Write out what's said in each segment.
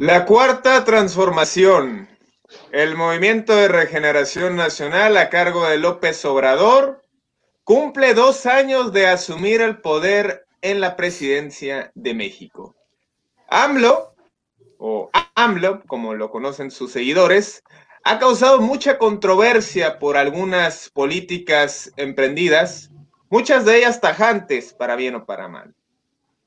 La cuarta transformación. El movimiento de regeneración nacional a cargo de López Obrador cumple dos años de asumir el poder en la presidencia de México. AMLO, o AMLO, como lo conocen sus seguidores, ha causado mucha controversia por algunas políticas emprendidas, muchas de ellas tajantes, para bien o para mal.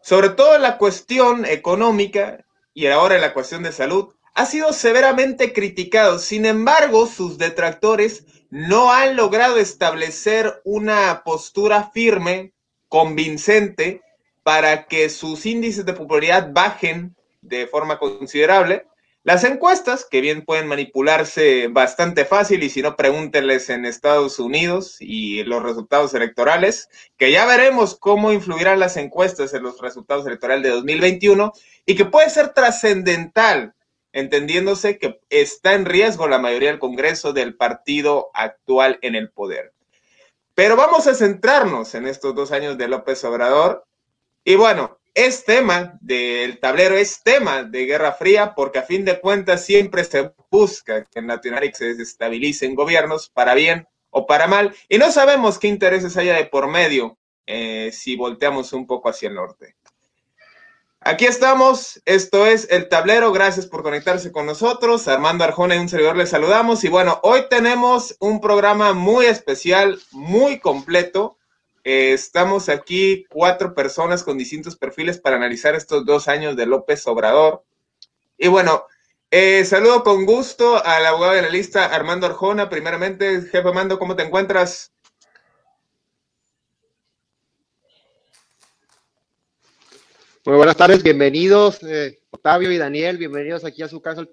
Sobre todo la cuestión económica y ahora en la cuestión de salud, ha sido severamente criticado. Sin embargo, sus detractores no han logrado establecer una postura firme, convincente, para que sus índices de popularidad bajen de forma considerable las encuestas, que bien pueden manipularse bastante fácil, y si no, pregúntenles en Estados Unidos y los resultados electorales, que ya veremos cómo influirán las encuestas en los resultados electorales de 2021 y que puede ser trascendental, entendiéndose que está en riesgo la mayoría del Congreso del partido actual en el poder. Pero vamos a centrarnos en estos dos años de López Obrador. Y bueno, es tema del tablero, es tema de Guerra Fría, porque a fin de cuentas siempre se busca que en Latinoamérica se desestabilicen gobiernos para bien o para mal, y no sabemos qué intereses haya de por medio eh, si volteamos un poco hacia el norte. Aquí estamos, esto es el tablero, gracias por conectarse con nosotros. Armando Arjona y un servidor les saludamos. Y bueno, hoy tenemos un programa muy especial, muy completo. Eh, estamos aquí cuatro personas con distintos perfiles para analizar estos dos años de López Obrador. Y bueno, eh, saludo con gusto al abogado de la lista, Armando Arjona. Primeramente, jefe Armando, ¿cómo te encuentras? Muy buenas tardes, bienvenidos eh, Octavio y Daniel, bienvenidos aquí a su casa el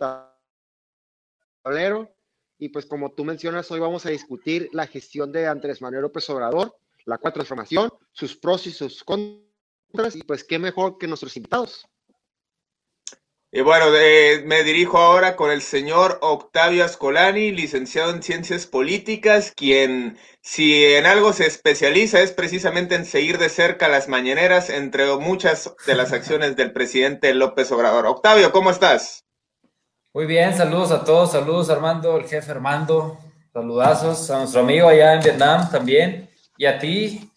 tablero. Y pues como tú mencionas, hoy vamos a discutir la gestión de Andrés Manuel López Obrador la cuarta transformación, sus pros y sus contras, y pues qué mejor que nuestros invitados. Y bueno, me dirijo ahora con el señor Octavio Ascolani, licenciado en Ciencias Políticas, quien si en algo se especializa es precisamente en seguir de cerca las mañaneras, entre muchas de las acciones del presidente López Obrador. Octavio, ¿cómo estás? Muy bien, saludos a todos, saludos Armando, el jefe Armando, saludazos a nuestro amigo allá en Vietnam también. Y a ti,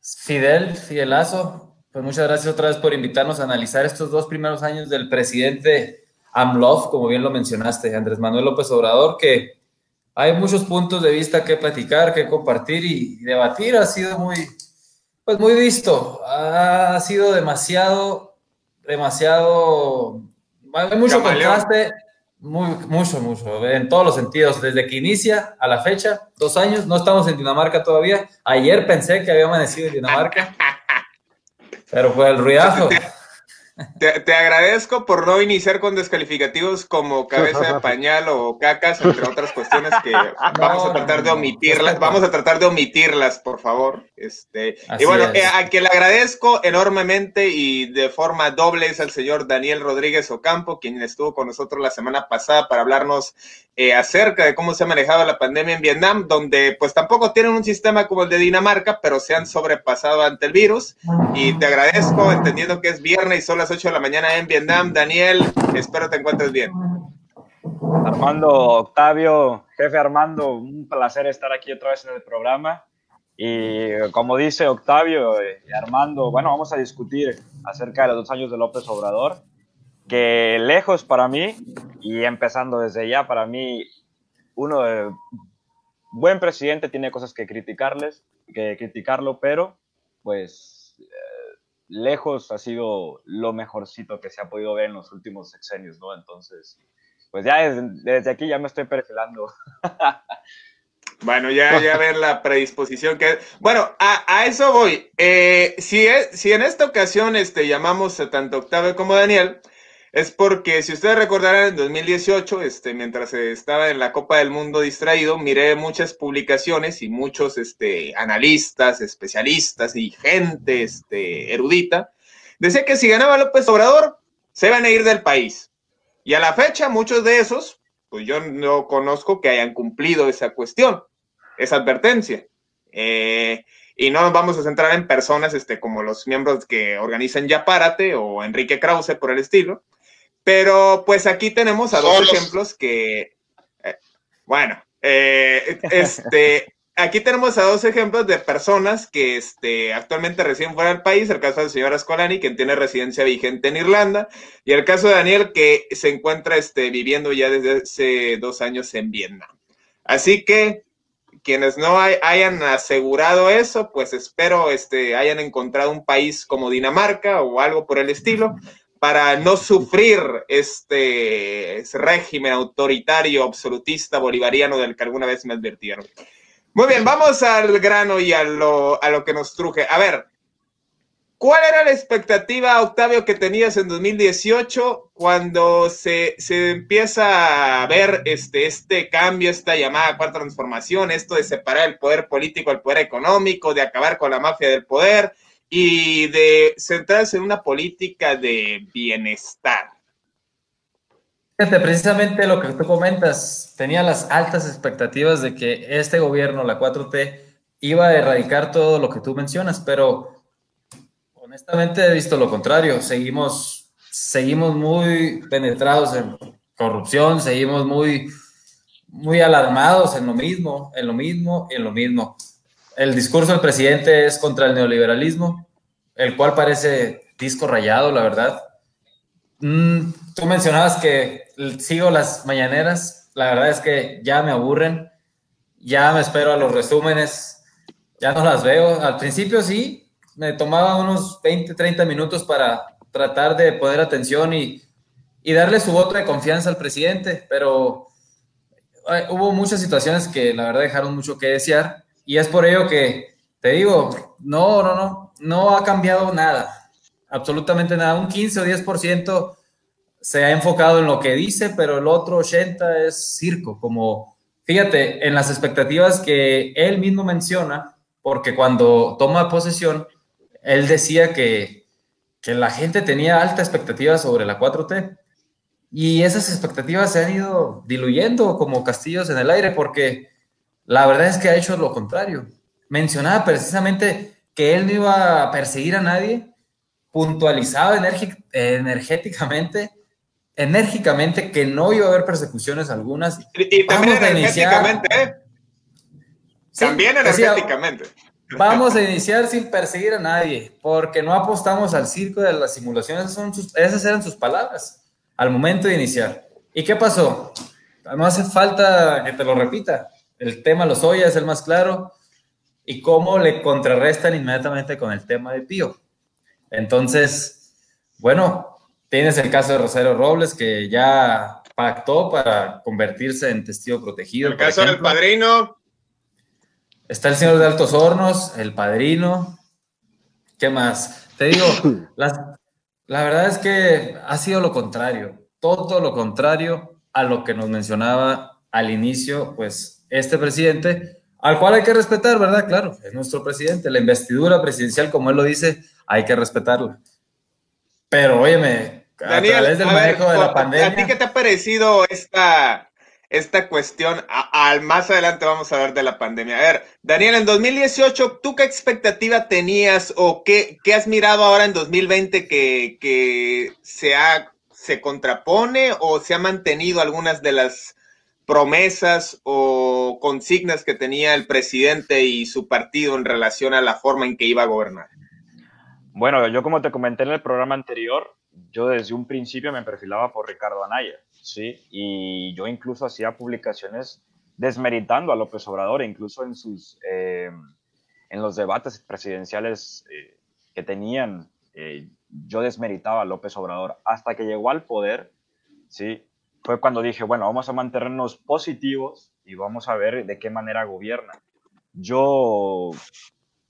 Fidel, Fidelazo, pues muchas gracias otra vez por invitarnos a analizar estos dos primeros años del presidente AMLOF, como bien lo mencionaste, Andrés Manuel López Obrador, que hay muchos puntos de vista que platicar, que compartir y, debatir. Ha sido muy, pues muy visto. Ha sido demasiado, demasiado, hay mucho contraste muy, mucho, mucho, en todos los sentidos, desde que inicia a la fecha, dos años, no estamos en Dinamarca todavía. Ayer pensé que había amanecido en Dinamarca, pero fue el ruidazo. Te, agradezco por no iniciar con descalificativos como cabeza de pañal o cacas, entre otras cuestiones que vamos a tratar de omitirlas, vamos a tratar de omitirlas, por favor. Este, y bueno, eh, a quien le agradezco enormemente y de forma doble es al señor Daniel Rodríguez Ocampo, quien estuvo con nosotros la semana pasada para hablarnos eh, acerca de cómo se ha manejado la pandemia en Vietnam, donde pues tampoco tienen un sistema como el de Dinamarca, pero se han sobrepasado ante el virus. Y te agradezco, entendiendo que es viernes y son las 8 de la mañana en Vietnam. Daniel, espero te encuentres bien. Armando, Octavio, jefe Armando, un placer estar aquí otra vez en el programa. Y como dice Octavio y Armando, bueno, vamos a discutir acerca de los dos años de López Obrador, que lejos para mí, y empezando desde ya, para mí, uno de buen presidente tiene cosas que criticarles, que criticarlo, pero pues eh, lejos ha sido lo mejorcito que se ha podido ver en los últimos sexenios, ¿no? Entonces, pues ya desde, aquí ya me estoy perfilando. Bueno, ya, ya ver la predisposición que... Bueno, a, eso voy. Eh, si, si en esta ocasión este, llamamos a tanto Octavio como Daniel, es porque si ustedes recordarán en 2018, este, mientras estaba en la Copa del Mundo distraído, miré muchas publicaciones y muchos este, analistas, especialistas y gente este, erudita, decía que si ganaba López Obrador, se iban a ir del país. Y a la fecha, muchos de esos, pues yo no conozco que hayan cumplido esa cuestión, esa advertencia. Eh, y no nos vamos a centrar en personas este, como los miembros que organizan Ya Párate o Enrique Krause por el estilo, pero pues aquí tenemos a dos ejemplos que, eh, bueno, eh, este, aquí tenemos a dos ejemplos de personas que este, actualmente residen fuera del país, el caso del señor Ascolani, quien tiene residencia vigente en Irlanda, y el caso de Daniel, que se encuentra este, viviendo ya desde hace dos años en Vietnam. Así que quienes no hayan asegurado eso, pues espero este, hayan encontrado un país como Dinamarca o algo por el estilo, para no sufrir este régimen autoritario, absolutista, bolivariano del que alguna vez me advirtieron. Muy bien, vamos al grano y a lo, a lo que nos truje. A ver, ¿cuál era la expectativa, Octavio, que tenías en 2018 cuando se, se empieza a ver este, este cambio, esta llamada cuarta transformación, esto de separar el poder político del poder económico, de acabar con la mafia del poder? Y de centrarse en una política de bienestar. Fíjate, precisamente lo que tú comentas, tenía las altas expectativas de que este gobierno, la 4T, iba a erradicar todo lo que tú mencionas, pero honestamente he visto lo contrario. Seguimos, seguimos muy penetrados en corrupción, seguimos muy, muy alarmados en lo mismo, en lo mismo, en lo mismo. El discurso del presidente es contra el neoliberalismo, el cual parece disco rayado, la verdad. Mm, tú mencionabas que sigo las mañaneras, la verdad es que ya me aburren, ya me espero a los resúmenes, ya no las veo. Al principio sí, me tomaba unos 20, 30 minutos para tratar de poner atención y, y darle su voto de confianza al presidente, pero eh, hubo muchas situaciones que la verdad dejaron mucho que desear y es por ello que te digo, no, no, no, no ha cambiado nada, absolutamente nada. Un 15 o 10% se ha enfocado en lo que dice, pero el otro 80 es circo, como fíjate, en las expectativas que él mismo menciona, porque cuando toma posesión, él decía que, que la gente tenía alta expectativa sobre la 4T. Y esas expectativas se han ido diluyendo como castillos en el aire porque la verdad es que ha hecho lo contrario. Mencionaba precisamente que él no iba a perseguir a nadie, puntualizaba energéticamente, enérgicamente que no iba a haber persecuciones algunas. Y, también energéticamente, ¿eh? también energéticamente. vamos a iniciar sin perseguir a nadie, porque no apostamos al circo de las simulaciones, son esas eran sus palabras al momento de iniciar. ¿Y qué pasó? No hace falta que te lo repita el tema los oye, es el más claro, y cómo le contrarrestan inmediatamente con el tema de Pío. Entonces, bueno, tienes el caso de Rosario Robles, que ya pactó para convertirse en testigo protegido. El caso del padrino. Está el señor de Altos Hornos, el padrino. ¿Qué más? Te digo, la verdad es que ha sido lo contrario, todo lo contrario a lo que nos mencionaba al inicio, pues este presidente, al cual hay que respetar, ¿verdad? Claro, es nuestro presidente. La investidura presidencial, como él lo dice, hay que respetarla. Pero, óyeme, a través del manejo de la pandemia. ¿A ti qué te ha parecido esta, esta cuestión? al más adelante vamos a hablar de la pandemia. A ver, Daniel, en 2018, ¿tú qué expectativa tenías o qué, qué has mirado ahora en 2020 que, que se, ha, se contrapone o se ha mantenido algunas de las promesas o consignas que tenía el presidente y su partido en relación a la forma en que iba a gobernar? Bueno, yo como te comenté en el programa anterior, yo desde un principio me perfilaba por Ricardo Anaya, ¿sí? Y yo incluso hacía publicaciones desmeritando a López Obrador, incluso en, sus, eh, en los debates presidenciales eh, que tenían, eh, yo desmeritaba a López Obrador hasta que llegó al poder, ¿sí? Fue cuando dije, bueno, vamos a mantenernos positivos y vamos a ver de qué manera gobierna. Yo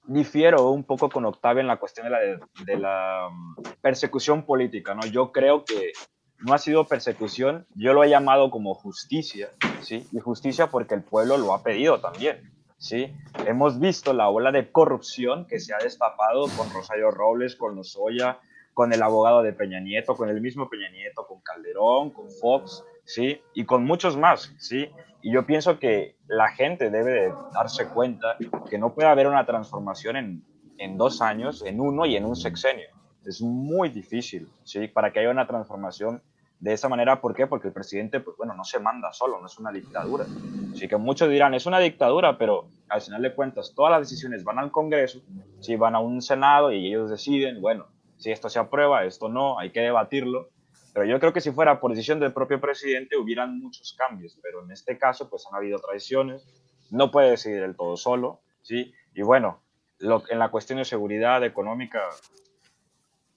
difiero un poco con Octavio en la cuestión de la, de la mm, persecución política, ¿no? Yo creo que no ha sido persecución, yo lo he llamado como justicia, ¿sí? Y justicia porque el pueblo lo ha pedido también, ¿sí? Hemos visto la ola de corrupción que se ha destapado con Rosario Robles, con Lozoya, con el abogado de Peña Nieto, con el mismo Peña Nieto, con Calderón, con Fox, ¿sí? Y con muchos más, ¿sí? Y yo pienso que la gente debe de darse cuenta que no puede haber una transformación en, en dos años, en uno y en un sexenio. Es muy difícil, ¿sí? Para que haya una transformación de esa manera, ¿por qué? Porque el presidente, pues bueno, no se manda solo, no es una dictadura. Así que muchos dirán, es una dictadura, pero al final de cuentas, todas las decisiones van al Congreso, si van a un Senado y ellos deciden, bueno, si esto se aprueba, esto no, hay que debatirlo, pero yo creo que si fuera por decisión del propio presidente hubieran muchos cambios, pero en este caso pues han habido traiciones, no puede decidir el todo solo, ¿sí? Y bueno, lo, en la cuestión de seguridad económica,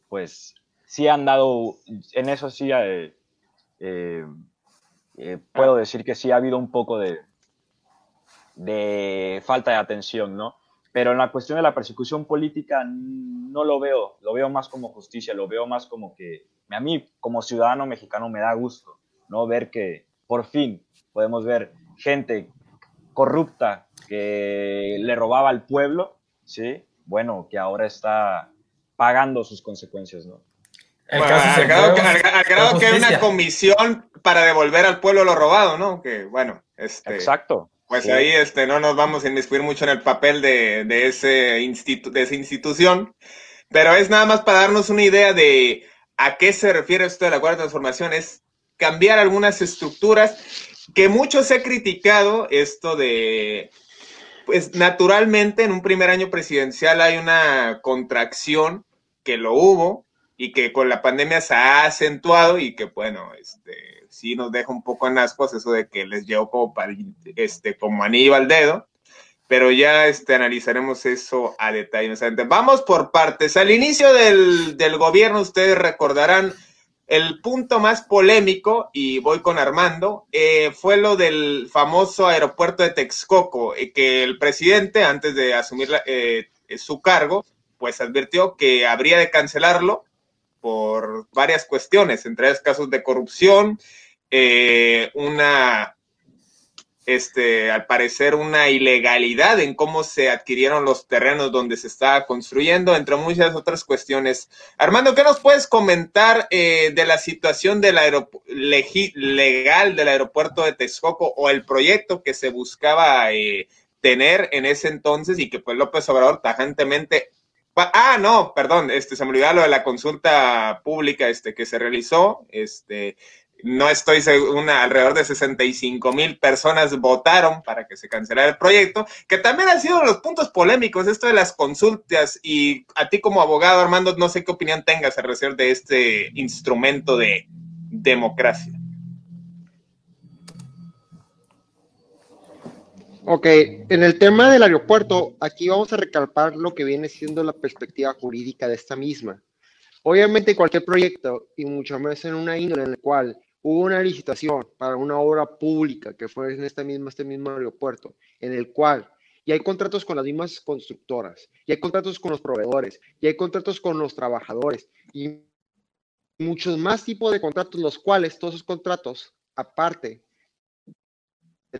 pues sí han dado, en eso sí eh, eh, eh, puedo decir que sí ha habido un poco de, de falta de atención, ¿no? Pero en la cuestión de la persecución política no lo veo, lo veo más como justicia, lo veo más como que a mí como ciudadano mexicano me da gusto, ¿no? Ver que por fin podemos ver gente corrupta que le robaba al pueblo, ¿sí? Bueno, que ahora está pagando sus consecuencias, ¿no? al, grado, que, hay una comisión para devolver al pueblo lo robado, ¿no? Que bueno, este, Exacto. Pues ahí este, no nos vamos a inmiscuir mucho en el papel de, de, ese institu de esa institución, pero es nada más para darnos una idea de ¿A qué se refiere esto de la cuarta transformación? Es cambiar algunas estructuras que muchos he criticado esto de, pues naturalmente en un primer año presidencial hay una contracción que lo hubo y que con la pandemia se ha acentuado y que bueno, este, sí nos deja un poco en ascuas eso de que les llevó como, este, como anillo al dedo pero ya este, analizaremos eso a detalle. Vamos por partes. Al inicio del, del, gobierno, ustedes recordarán el punto más polémico, y voy con Armando, eh, fue lo del famoso aeropuerto de Texcoco, eh, que el presidente, antes de asumir eh, su cargo, pues advirtió que habría de cancelarlo por varias cuestiones, entre ellas casos de corrupción, una este, al parecer una ilegalidad en cómo se adquirieron los terrenos donde se estaba construyendo, entre muchas otras cuestiones. Armando, ¿qué nos puedes comentar eh, de la situación del legal del aeropuerto de Texcoco o el proyecto que se buscaba eh, tener en ese entonces y que pues López Obrador tajantemente Ah, no, perdón, este, se me olvidó lo de la consulta pública este, que se realizó. Este, no estoy seguro, alrededor de 65 mil personas votaron para que se cancelara el proyecto, que también han sido los puntos polémicos, esto de las consultas, y a ti como abogado, Armando, no sé qué opinión tengas al respecto de este instrumento de democracia. Ok, en el tema del aeropuerto, aquí vamos a recalcar lo que viene siendo la perspectiva jurídica de esta misma. Obviamente cualquier proyecto, y mucho más en una índole en la cual hubo una licitación para una obra pública que fue en este mismo, este mismo aeropuerto, en el cual y hay contratos con las mismas constructoras, y hay contratos con los proveedores, y hay contratos con los trabajadores, y muchos más tipos de contratos, los cuales todos esos contratos, aparte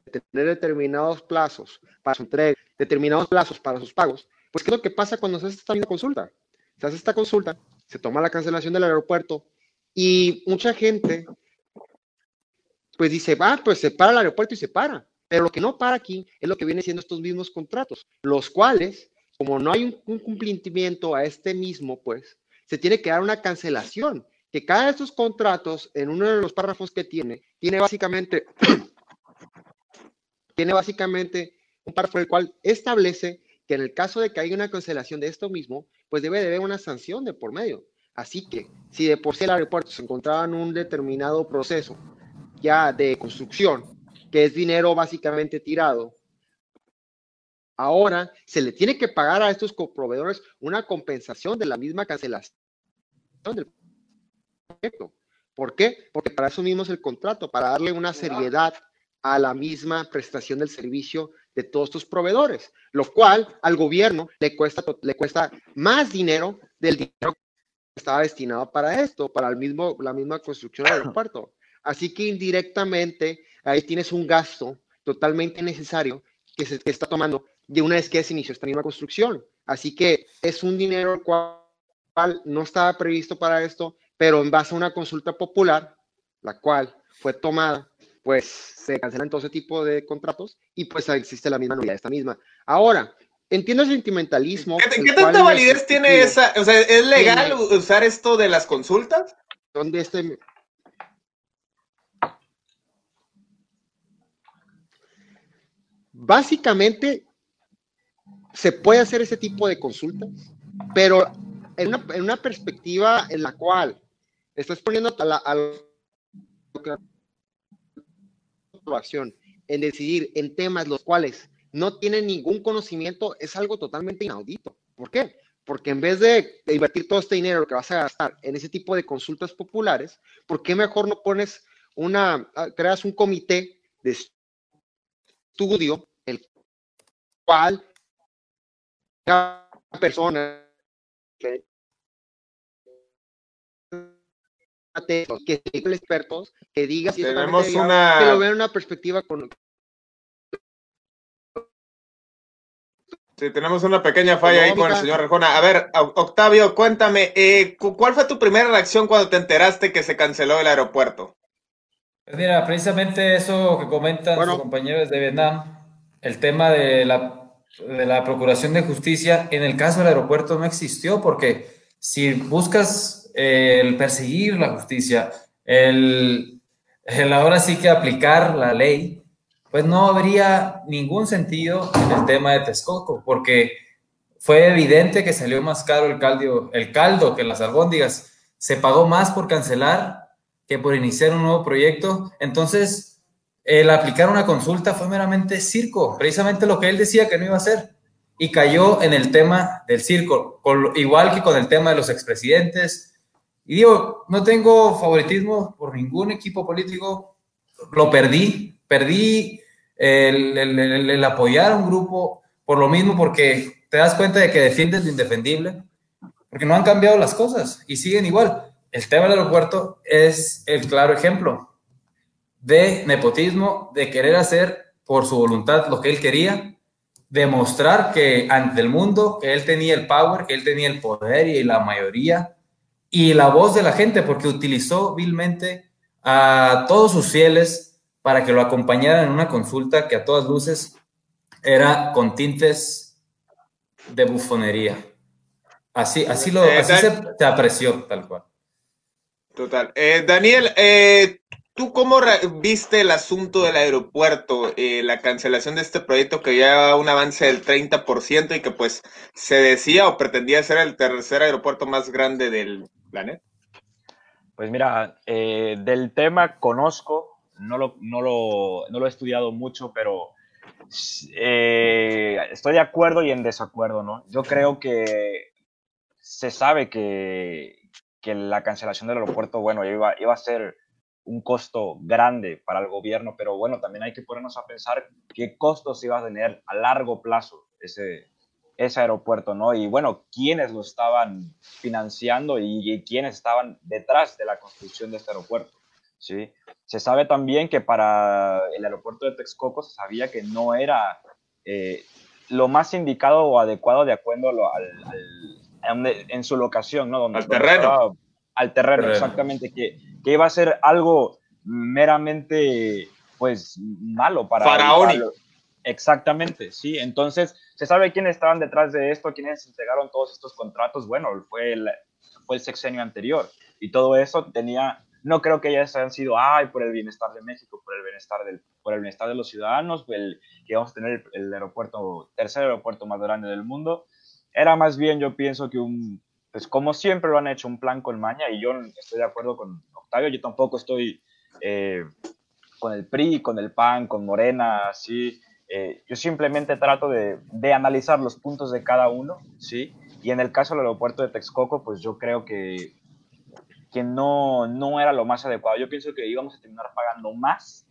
de tener determinados plazos para su entrega, determinados plazos para sus pagos, pues ¿qué es lo que pasa cuando se hace esta misma consulta? Se hace esta consulta, se toma la cancelación del aeropuerto y mucha gente pues dice, va, pues se para el aeropuerto y se para. Pero lo que no para aquí es lo que viene siendo estos mismos contratos, los cuales, como no hay un, cumplimiento a este mismo, pues se tiene que dar una cancelación, que cada de estos contratos, en uno de los párrafos que tiene, tiene básicamente tiene básicamente un párrafo el cual establece que en el caso de que haya una cancelación de esto mismo, pues debe de haber una sanción de por medio. Así que si de por sí el aeropuerto se encontraba en un determinado proceso ya de construcción, que es dinero básicamente tirado, ahora se le tiene que pagar a estos proveedores una compensación de la misma cancelación del proyecto. ¿Por qué? Porque para eso mismo es el contrato, para darle una seriedad a la misma prestación del servicio de todos estos proveedores, lo cual al gobierno le cuesta, le cuesta más dinero del dinero que estaba destinado para esto, para el mismo, la misma construcción del aeropuerto. Así que indirectamente ahí tienes un gasto totalmente necesario que se está tomando de una vez que se inició esta misma construcción. Así que es un dinero el cual no estaba previsto para esto, pero en base a una consulta popular, la cual fue tomada, pues se cancelan todo ese tipo de contratos y pues existe la misma novedad esta misma. Ahora, entiendo el sentimentalismo. ¿Qué, tanta validez tiene esa? O sea, ¿es legal usar esto de las consultas? Donde este... Básicamente, se puede hacer ese tipo de consultas, pero en una, en una perspectiva en la cual estás poniendo a la, a acción en decidir en temas los cuales no tienen ningún conocimiento es algo totalmente inaudito. ¿Por qué? Porque en vez de invertir todo este dinero que vas a gastar en ese tipo de consultas populares, ¿por qué mejor no pones una, ah, creas un comité de estudio, el cual cada persona que expertos que diga si tenemos una que lo vean una perspectiva con Sí, tenemos una pequeña falla ahí con el señor Rejona. A ver, Octavio, cuéntame, eh, ¿cuál fue tu primera reacción cuando te enteraste que se canceló el aeropuerto? Pues mira, precisamente eso que comentan sus compañeros de Vietnam, el tema de la de la Procuración de Justicia en el caso del aeropuerto no existió porque si buscas el perseguir la justicia, el, el ahora sí que aplicar la ley, pues no habría ningún sentido en el tema de Texcoco, porque fue evidente que salió más caro el caldo, el caldo que las albóndigas. Se pagó más por cancelar que por iniciar un nuevo proyecto. Entonces, el aplicar una consulta fue meramente circo, precisamente lo que él decía que no iba a hacer. Y cayó en el tema del circo, igual que con el tema de los expresidentes. Y digo, no tengo favoritismo por ningún equipo político, lo perdí, perdí el, el, apoyar a un grupo por lo mismo, porque te das cuenta de que defiendes lo indefendible, porque no han cambiado las cosas y siguen igual. El tema del aeropuerto es el claro ejemplo de nepotismo, de querer hacer por su voluntad lo que él quería, demostrar que ante el mundo que él tenía el power, que él tenía el poder y la mayoría y la voz de la gente, porque utilizó vilmente a todos sus fieles para que lo acompañaran en una consulta que a todas luces era con tintes de bufonería. Así, así, lo, eh, se, apreció, tal cual. Total. Eh, Daniel, eh, ¿Tú cómo viste el asunto del aeropuerto, eh, la cancelación de este proyecto que lleva un avance del 30% y que pues se decía o pretendía ser el tercer aeropuerto más grande del planeta? Pues mira, eh, del tema conozco, no lo, no, lo, no lo, he estudiado mucho, pero eh, estoy de acuerdo y en desacuerdo, ¿no? Yo creo que se sabe que, que la cancelación del aeropuerto, bueno, iba, iba a ser un costo grande para el gobierno, pero bueno, también hay que ponernos a pensar qué costos iba a tener a largo plazo ese, ese aeropuerto, ¿no? Y bueno, quiénes lo estaban financiando y, quiénes estaban detrás de la construcción de este aeropuerto, ¿sí? Se sabe también que para el aeropuerto de Texcoco se sabía que no era eh, lo más indicado o adecuado de acuerdo al, en su locación, ¿no? Donde, al terreno. al terreno, exactamente, que que iba a ser algo meramente, pues, malo para... Faraónico. Exactamente, sí. Entonces, se sabe quiénes estaban detrás de esto, quiénes entregaron todos estos contratos. Bueno, fue el, fue el sexenio anterior. Y todo eso tenía no creo que ellas hayan sido, ay, por el bienestar de México, por el bienestar, del, por el bienestar de los ciudadanos, que vamos a tener el, aeropuerto, tercer aeropuerto más grande del mundo. Era más bien, yo pienso que un, pues como siempre lo han hecho, un plan con maña, y yo estoy de acuerdo con Octavio, yo tampoco estoy eh, con el PRI, con el PAN, con Morena, así. Eh, yo simplemente trato de, de, analizar los puntos de cada uno, ¿sí? Y en el caso del aeropuerto de Texcoco, pues yo creo que que no, no era lo más adecuado. Yo pienso que íbamos a terminar pagando más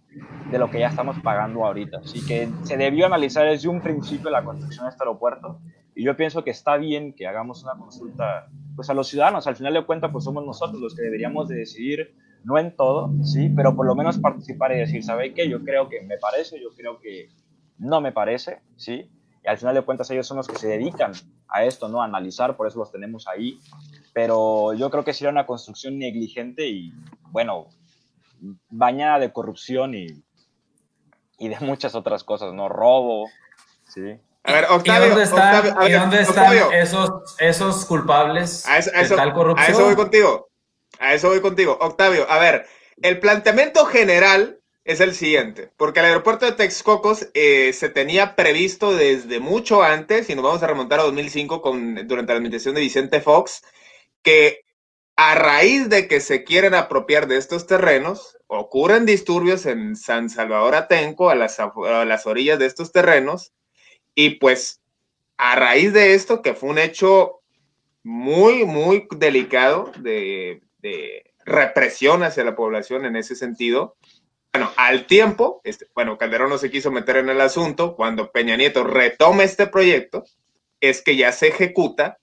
de lo que ya estamos pagando ahorita. Así que se debió analizar desde un principio la construcción de este aeropuerto y yo pienso que está bien que hagamos una consulta pues a los ciudadanos. Al final de cuentas pues somos nosotros los que deberíamos de decidir, no en todo, sí, pero por lo menos participar y decir, ¿sabe qué? Yo creo que me parece, yo creo que no me parece, sí. Y al final de cuentas ellos son los que se dedican a esto, ¿no? A analizar, por eso los tenemos ahí pero yo creo que sería una construcción negligente y, bueno, bañada de corrupción y, y de muchas otras cosas, ¿no? Robo, ¿sí? A ver, Octavio, ¿Y dónde están, ¿y dónde están esos, esos culpables a eso, de tal corrupción? A eso voy contigo. A eso voy contigo. Octavio, a ver, el planteamiento general es el siguiente, porque el aeropuerto de Texcocos eh, se tenía previsto desde mucho antes, y nos vamos a remontar a 2005 con, durante la administración de Vicente Fox, que a raíz de que se quieren apropiar de estos terrenos, ocurren disturbios en San Salvador Atenco, a las, a las orillas de estos terrenos, y pues a raíz de esto, que fue un hecho muy, muy delicado de, de represión hacia la población en ese sentido, bueno, al tiempo, este, bueno, Calderón no se quiso meter en el asunto, cuando Peña Nieto retoma este proyecto, es que ya se ejecuta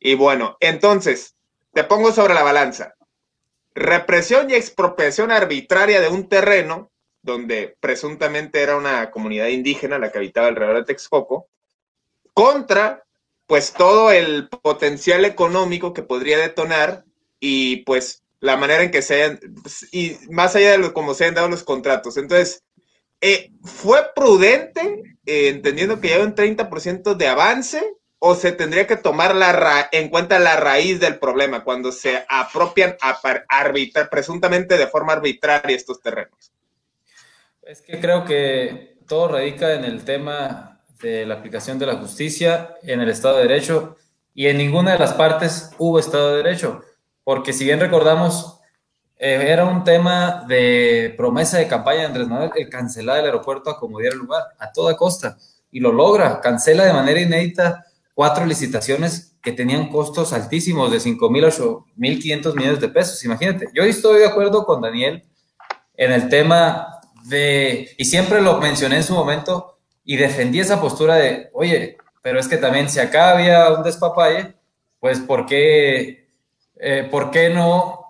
y bueno, entonces, te pongo sobre la balanza. Represión y expropiación arbitraria de un terreno donde presuntamente era una comunidad indígena la que habitaba alrededor de Texcoco, contra pues todo el potencial económico que podría detonar y pues la manera en que se hayan, y más allá de lo, se hayan dado los contratos. Entonces, eh, ¿fue prudente, eh, entendiendo que ya hay un 30% de avance, o se tendría que tomar la en cuenta la raíz del problema cuando se apropian arbitrar, presuntamente de forma arbitraria estos terrenos? Es que creo que todo radica en el tema de la aplicación de la justicia, en el Estado de Derecho, y en ninguna de las partes hubo Estado de Derecho, porque si bien recordamos, eh, era un tema de promesa de campaña de Andrés Manuel, el cancelar el aeropuerto a como diera lugar, a toda costa, y lo logra, cancela de manera inédita cuatro licitaciones que tenían costos altísimos de 5 mil, 8 mil 500 millones de pesos. Imagínate, yo estoy de acuerdo con Daniel en el tema de, y siempre lo mencioné en su momento y defendí esa postura de, oye, pero es que también si acá había un despapalle, pues ¿por qué, eh, ¿por qué no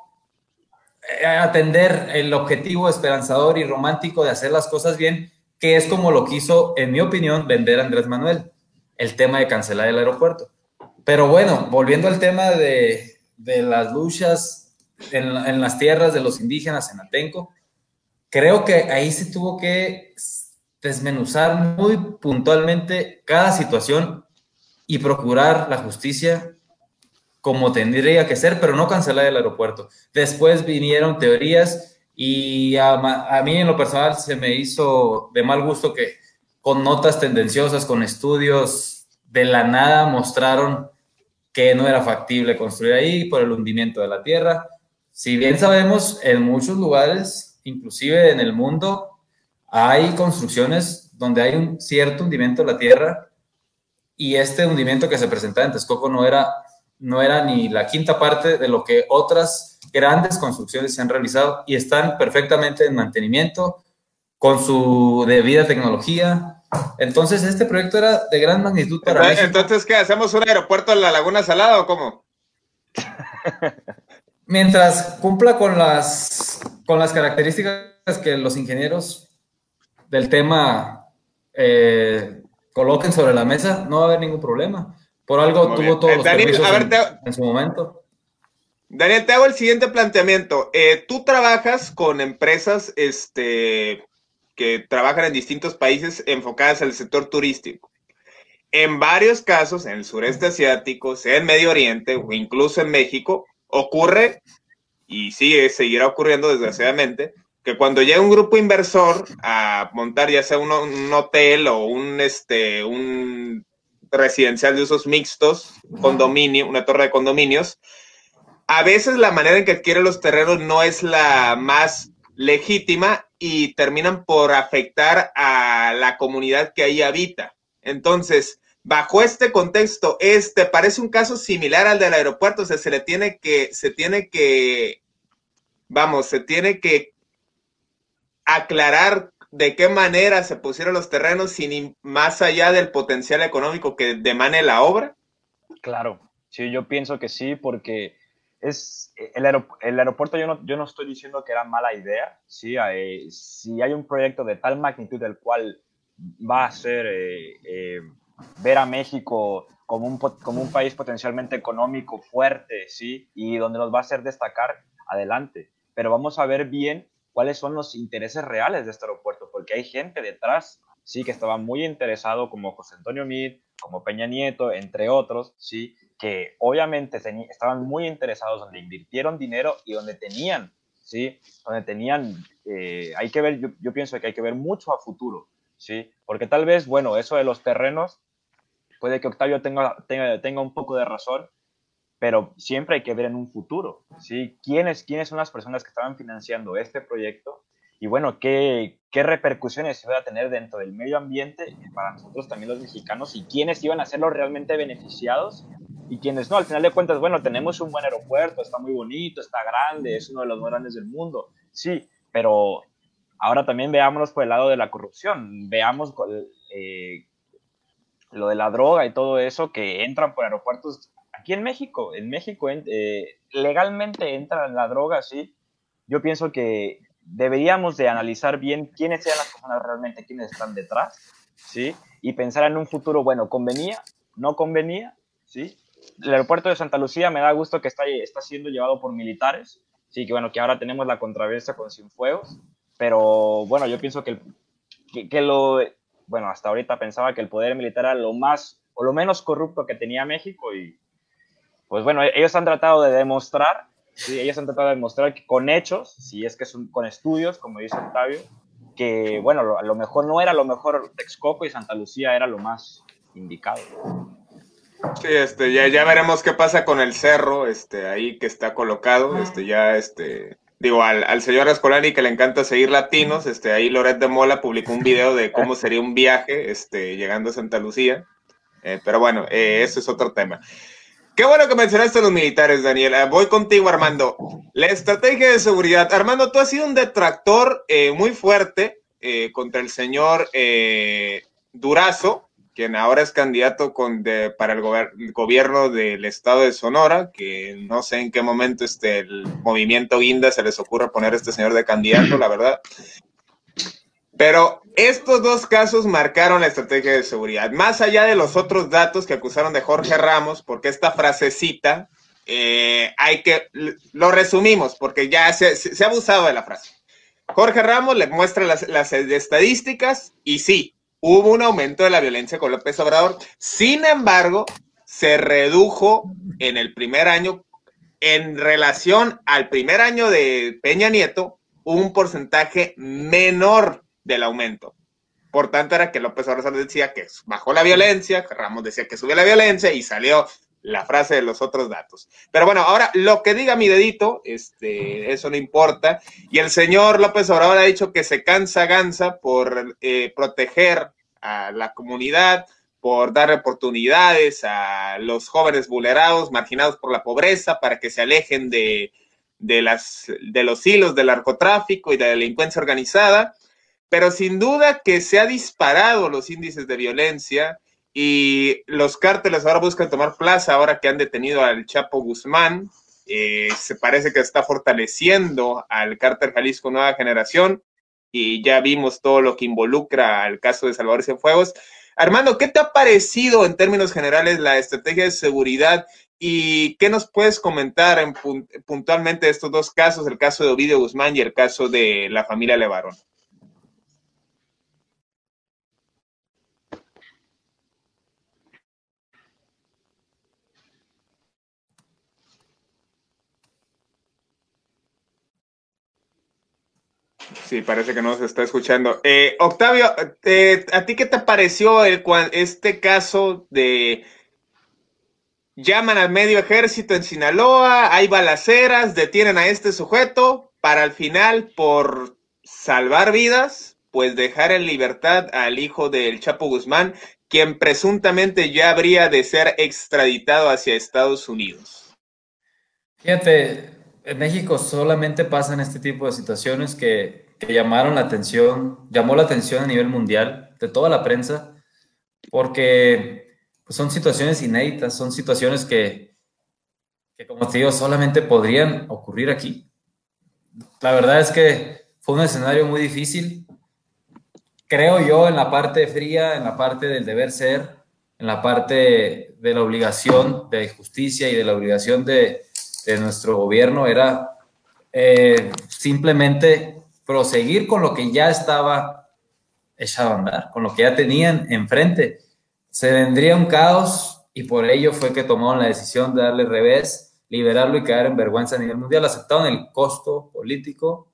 eh, atender el objetivo esperanzador y romántico de hacer las cosas bien, que es como lo quiso, en mi opinión, vender Andrés Manuel? el tema de cancelar el aeropuerto. Pero bueno, volviendo al tema de, las luchas en, las tierras de los indígenas en Atenco, creo que ahí se tuvo que desmenuzar muy puntualmente cada situación y procurar la justicia como tendría que ser, pero no cancelar el aeropuerto. Después vinieron teorías y a, a mí en lo personal se me hizo de mal gusto que con notas tendenciosas, con estudios de la nada mostraron que no era factible construir ahí por el hundimiento de la tierra. Si bien sabemos, en muchos lugares, inclusive en el mundo, hay construcciones donde hay un cierto hundimiento de la tierra y este hundimiento que se presentaba en Texcoco no era, no era ni la quinta parte de lo que otras grandes construcciones se han realizado y están perfectamente en mantenimiento, con su debida tecnología. Entonces, este proyecto era de gran magnitud para entonces, Entonces, ¿qué? ¿Hacemos un aeropuerto en la Laguna Salada o cómo? Mientras cumpla con las, con las características que los ingenieros del tema eh, coloquen sobre la mesa, no va a haber ningún problema. Por algo tuvo todos los Daniel, en, su momento. Daniel, te hago el siguiente planteamiento. Eh, tú trabajas con empresas este, que trabajan en distintos países enfocadas al sector turístico. En varios casos, en el sureste asiático, sea en Medio Oriente o incluso en México, ocurre y sigue, seguirá ocurriendo desgraciadamente, que cuando llega un grupo inversor a montar ya sea un, un hotel o un, este, un residencial de usos mixtos, condominio, una torre de condominios, a veces la manera en que adquiere los terrenos no es la más legítima y terminan por afectar a la comunidad que ahí habita. Entonces, bajo este contexto, este parece un caso similar al del aeropuerto, o sea, se le tiene que, se tiene que, vamos, se tiene que aclarar de qué manera se pusieron los terrenos sin más allá del potencial económico que demane la obra? Claro, sí, yo pienso que sí, porque es el, aeropuerto, yo no, yo no estoy diciendo que era mala idea, ¿sí? si hay un proyecto de tal magnitud del cual va a ser eh, eh, ver a México como un, como un país potencialmente económico fuerte, ¿sí? Y donde nos va a hacer destacar, adelante. Pero vamos a ver bien cuáles son los intereses reales de este aeropuerto, porque hay gente detrás, sí, que estaba muy interesado, como José Antonio Mid, como Peña Nieto, entre otros, sí, que obviamente estaban muy interesados, donde invirtieron dinero y donde tenían, sí, donde tenían, eh, hay que ver, yo, pienso que hay que ver mucho a futuro, sí, porque tal vez, bueno, eso de los terrenos, puede que Octavio tenga, tenga, tenga un poco de razón, pero siempre hay que ver en un futuro, ¿sí? ¿Quiénes, quiénes son las personas que estaban financiando este proyecto? Y bueno, ¿qué, qué repercusiones se va a tener dentro del medio ambiente para nosotros también los mexicanos y quiénes iban a ser los realmente beneficiados y quiénes no. Al final de cuentas, bueno, tenemos un buen aeropuerto, está muy bonito, está grande, es uno de los más grandes del mundo, sí, pero ahora también veámonos por el lado de la corrupción, veamos eh, lo de la droga y todo eso que entran por aeropuertos Aquí en México, en México eh, legalmente entra la droga, sí. Yo pienso que deberíamos de analizar bien quiénes sean las personas realmente, quiénes están detrás, ¿sí? Y pensar en un futuro, bueno, ¿convenía? ¿No convenía? ¿Sí? El aeropuerto de Santa Lucía me da gusto que está, está siendo llevado por militares, sí, que bueno, que ahora tenemos la controversia con Cienfuegos, pero bueno, yo pienso que, que, que lo, bueno, hasta ahorita pensaba que el poder militar era lo más o lo menos corrupto que tenía México y pues bueno, ellos han tratado de demostrar, ¿sí? ellos han tratado de demostrar que con hechos, si es que son con estudios, como dice Octavio, que bueno, a lo mejor no era lo mejor Texcoco y Santa Lucía era lo más indicado. Sí, este, ya, ya veremos qué pasa con el cerro, este, ahí que está colocado, este, ya, este, digo, al, al señor Escolani que le encanta seguir latinos, este, ahí Loret de Mola publicó un video de cómo sería un viaje, este, llegando a Santa Lucía, eh, pero bueno, eh, eso es otro tema. Qué bueno que mencionaste a los militares, Daniel. Eh, voy contigo, Armando. La estrategia de seguridad. Armando, tú has sido un detractor eh, muy fuerte eh, contra el señor Durazo, quien ahora es candidato para el gobierno del estado de Sonora, que no sé en qué momento este, el movimiento Guinda se les ocurre poner a este señor de candidato, la verdad. Pero estos dos casos marcaron la estrategia de seguridad. Más allá de los otros datos que acusaron de Jorge Ramos, porque esta frasecita eh, hay que, lo resumimos, porque ya se, ha abusado de la frase. Jorge Ramos le muestra las, las, estadísticas y sí, hubo un aumento de la violencia con López Obrador. Sin embargo, se redujo en el primer año en relación al primer año de Peña Nieto, un porcentaje menor del aumento. Por tanto, era que López Obrador decía que bajó la violencia, Ramos decía que subió la violencia y salió la frase de los otros datos. Pero bueno, ahora lo que diga mi dedito, este, eso no importa. Y el señor López Obrador ha dicho que se cansa gansa por eh, proteger a la comunidad, por dar oportunidades a los jóvenes vulnerados, marginados por la pobreza, para que se alejen de, de, de los hilos del narcotráfico y de la delincuencia organizada pero sin duda que se ha disparado los índices de violencia y los cárteles ahora buscan tomar plaza ahora que han detenido al Chapo Guzmán. Eh, se parece que está fortaleciendo al cártel Jalisco Nueva Generación y ya vimos todo lo que involucra al caso de Salvador Cienfuegos. Armando, ¿qué te ha parecido en términos generales la estrategia de seguridad y qué nos puedes comentar en, puntualmente de estos dos casos, el caso de Ovidio Guzmán y el caso de la familia Levarón? Sí, parece que no se está escuchando. Eh, Octavio, ¿a ti qué te pareció el, este caso de llaman al medio ejército en Sinaloa, hay balaceras, detienen a este sujeto para al final, por salvar vidas, pues dejar en libertad al hijo del Chapo Guzmán, quien presuntamente ya habría de ser extraditado hacia Estados Unidos. Fíjate, en México solamente pasan este tipo de situaciones que, llamaron la atención, llamó la atención a nivel mundial de toda la prensa, porque pues, son situaciones inéditas, son situaciones que, que, como te digo, solamente podrían ocurrir aquí. La verdad es que fue un escenario muy difícil. Creo yo en la parte fría, en la parte del deber ser, en la parte de la obligación de justicia y de la obligación de, de nuestro gobierno era eh, simplemente proseguir con lo que ya estaba echado a andar, con lo que ya tenían enfrente. Se vendría un caos y por ello fue que tomaron la decisión de darle revés, liberarlo y quedar en vergüenza a nivel mundial. Aceptaron el costo político,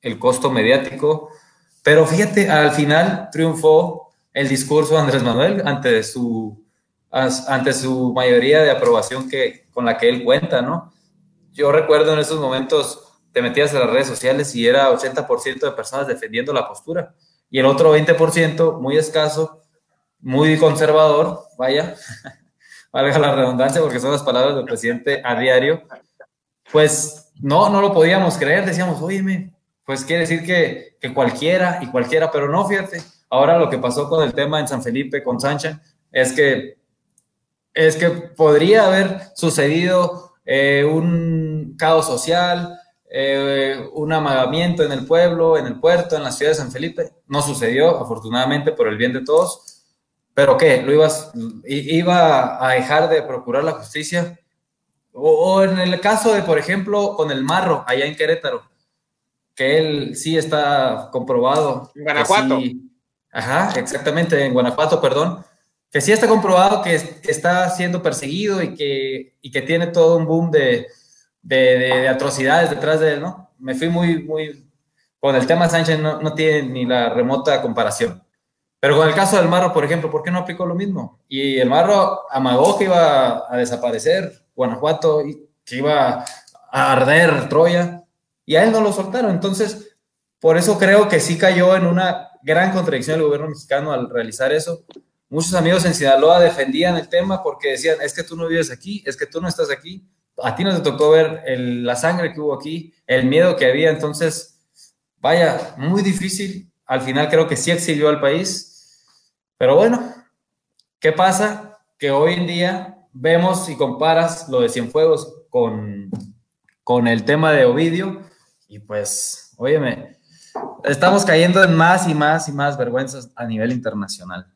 el costo mediático, pero fíjate, al final triunfó el discurso de Andrés Manuel ante su, ante su mayoría de aprobación que, con la que él cuenta, ¿no? yo recuerdo en esos momentos, te metías a las redes sociales y era 80% de personas defendiendo la postura. Y el otro 20% muy escaso, muy conservador, vaya, valga la redundancia porque son las palabras del presidente a diario, pues no, no lo podíamos creer, decíamos, oye, pues quiere decir que, que cualquiera y cualquiera, pero no, fíjate, ahora lo que pasó con el tema en San Felipe con Sancha es que es que podría haber sucedido eh, un caos social, eh, un amagamiento en el pueblo, en el puerto, en la ciudad de San Felipe. No sucedió, afortunadamente, por el bien de todos. ¿Pero qué? ¿Lo ibas, iba a dejar de procurar la justicia? O, en el caso de, por ejemplo, con el Marro, allá en Querétaro, que él sí está comprobado. En Guanajuato. ajá, exactamente, en Guanajuato, perdón, que sí está comprobado que, está siendo perseguido y que, y que tiene todo un boom de, de, atrocidades detrás de él, ¿no? Me fui muy, muy... Con el tema Sánchez no, no, tiene ni la remota comparación. Pero con el caso del Marro, por ejemplo, ¿por qué no aplicó lo mismo? Y el Marro amagó que iba a desaparecer Guanajuato, y que iba a arder Troya, y a él no lo soltaron. Entonces, por eso creo que sí cayó en una gran contradicción el gobierno mexicano al realizar eso Muchos amigos en Sinaloa defendían el tema porque decían, es que tú no vives aquí, es que tú no estás aquí, a ti no te tocó ver la sangre que hubo aquí, el miedo que había, entonces, vaya, muy difícil. Al final creo que sí exilió al país, pero bueno, ¿qué pasa? Que hoy en día vemos y comparas lo de Cienfuegos con, con el tema de Ovidio y pues, óyeme, estamos cayendo en más y más y más vergüenzas a nivel internacional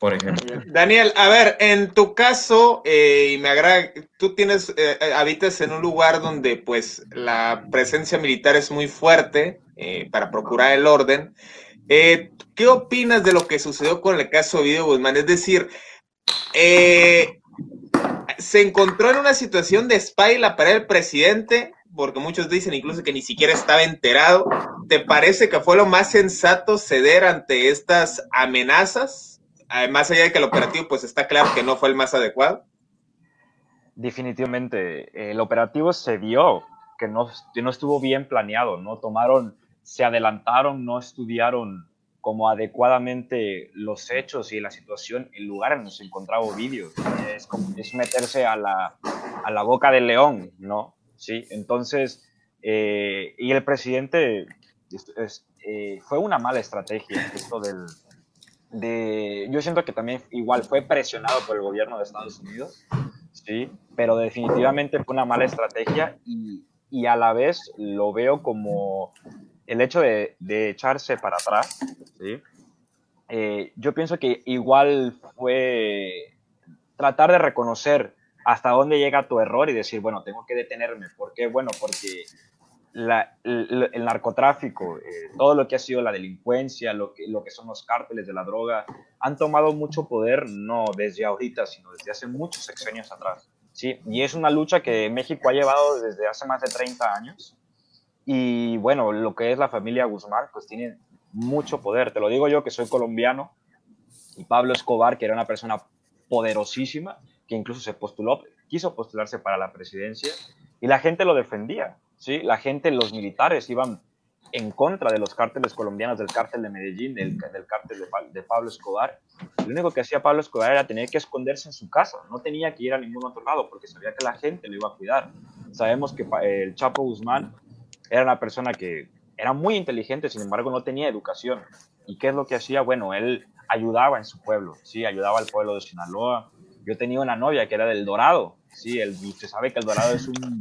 por ejemplo. Daniel, a ver, en tu caso, eh, y me agrada, tú tienes, eh, eh, habitas en un lugar donde pues la presencia militar es muy fuerte para procurar el orden. ¿Qué opinas de lo que sucedió con el caso de Video Guzmán? Es decir, se encontró en una situación de espalda para el presidente, porque muchos dicen incluso que ni siquiera estaba enterado. ¿Te parece que fue lo más sensato ceder ante estas amenazas? Más allá de que el operativo, pues está claro que no fue el más adecuado. Definitivamente, el operativo se vio que no, no estuvo bien planeado, no tomaron, se adelantaron, no estudiaron como adecuadamente los hechos y la situación, el lugar en donde se encontraba Ovidio. Es, es meterse a la, a la boca del león, ¿no? Sí, entonces, eh, y el presidente, eh, fue una mala estrategia esto del, de, yo siento que también igual fue presionado por el gobierno de Estados Unidos, sí, pero definitivamente fue una mala estrategia y, y a la vez lo veo como el hecho de, de echarse para atrás, sí. Eh, yo pienso que igual fue tratar de reconocer hasta dónde llega tu error y decir, bueno, tengo que detenerme. ¿Por qué? Bueno, porque el, narcotráfico, eh, todo lo que ha sido la delincuencia, lo que, son los cárteles de la droga, han tomado mucho poder, no desde ahorita, sino desde hace muchos sexenios atrás. ¿sí? Y es una lucha que México ha llevado desde hace más de 30 años Y bueno, lo que es la familia Guzmán, pues tiene mucho poder. Te lo digo yo que soy colombiano y Pablo Escobar, que era una persona poderosísima, que incluso se postuló, quiso postularse para la presidencia y la gente lo defendía, ¿sí? La gente, los militares iban en contra de los cárteles colombianos, del cártel de Medellín, del, del cártel de, Pablo Escobar. Lo único que hacía Pablo Escobar era tener que esconderse en su casa, no tenía que ir a ningún otro lado porque sabía que la gente lo iba a cuidar. Sabemos que el Chapo Guzmán era una persona que era muy inteligente, sin embargo no tenía educación. ¿Y qué es lo que hacía? Bueno, él ayudaba en su pueblo, sí, ayudaba al pueblo de Sinaloa. Yo tenía una novia que era del Dorado, sí, el, usted sabe que el Dorado es un,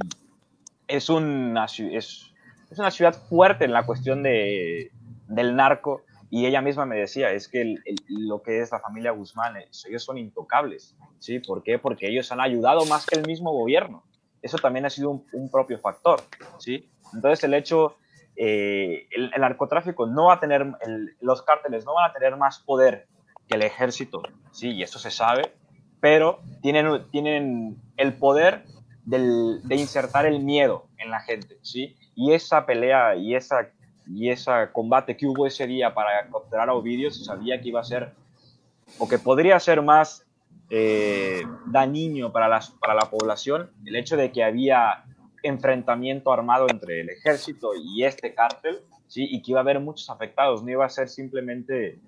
es una, es, es una ciudad fuerte en la cuestión de, del narco y ella misma me decía, es que lo que es la familia Guzmán, ellos son intocables, ¿sí? ¿Por qué? Porque ellos han ayudado más que el mismo gobierno. Eso también ha sido un, propio factor, ¿sí? Entonces el hecho eh, el, el, narcotráfico no va a tener, los cárteles no van a tener más poder que el ejército, sí, y esto se sabe, pero tienen, tienen el poder de insertar el miedo en la gente, sí, y esa pelea y esa y ese combate que hubo ese día para capturar a Ovidio se sabía que iba a ser o que podría ser más eh, dañino para, las, para la población el hecho de que había enfrentamiento armado entre el ejército y este cártel, ¿sí? y que iba a haber muchos afectados, no iba a ser simplemente,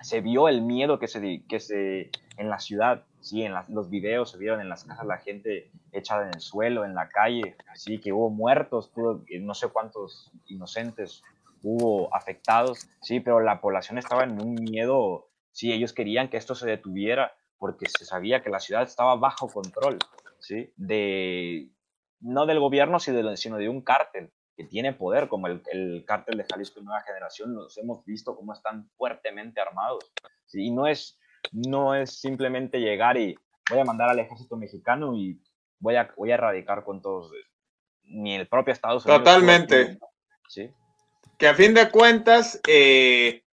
se vio el miedo que se, que se en la ciudad, ¿sí? en las, los videos se vieron en las casas la gente echada en el suelo, en la calle, ¿sí? que hubo muertos, pudo, no sé cuántos inocentes hubo afectados, sí, pero la población estaba en un miedo, sí, ellos querían que esto se detuviera porque se sabía que la ciudad estaba bajo control, sí, de no del gobierno, sino de un cártel que tiene poder, como el, el cártel de Jalisco Nueva Generación, los hemos visto cómo están fuertemente armados. ¿sí? Y no es, no es simplemente llegar y voy a mandar al ejército mexicano y voy a, voy a erradicar con todos, ni el propio Estados Unidos. Totalmente. ¿sí? Que a fin de cuentas, eh,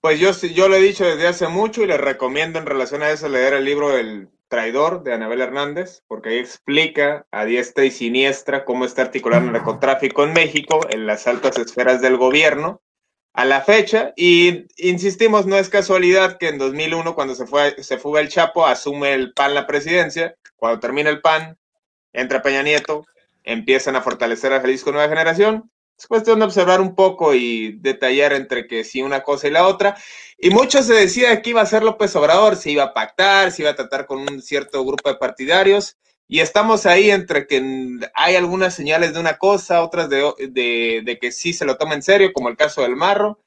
pues yo, yo lo he dicho desde hace mucho y les recomiendo en relación a eso leer el libro El Traidor de Anabel Hernández, porque ahí explica a diestra y siniestra cómo está articulado el narcotráfico en México, en las altas esferas del gobierno, a la fecha. Y insistimos, no es casualidad que en 2001, cuando se, fue, se fuga el Chapo, asume el PAN la presidencia. Cuando termina el PAN, entra Peña Nieto, empiezan a fortalecer a Jalisco Nueva Generación. Es cuestión de observar un poco y detallar entre que sí una cosa y la otra. Y mucho se decía que iba a ser López Obrador, se iba a pactar, se iba a tratar con un cierto grupo de partidarios. Y estamos ahí entre que hay algunas señales de una cosa, otras de, de, de que sí se lo toma en serio, como el caso del Marro.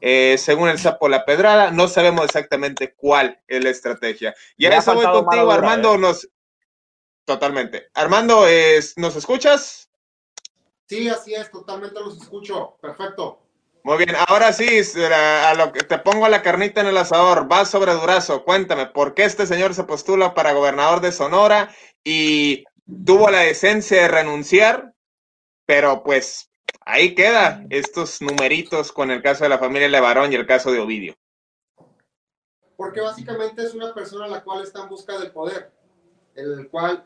Eh, según el sapo La Pedrada, no sabemos exactamente cuál es la estrategia. Y a eso voy contigo, Armando. ¿eh? Nos... Totalmente. Armando, es... ¿nos escuchas? Sí, así es, totalmente los escucho. Perfecto. Muy bien, ahora sí, a lo que te pongo la carnita en el asador, va sobre Durazo, cuéntame, ¿por qué este señor se postula para gobernador de Sonora y tuvo la decencia de renunciar? Pero pues ahí queda estos numeritos con el caso de la familia Levarón y el caso de Ovidio. Porque básicamente es una persona la cual está en busca del poder, en el cual,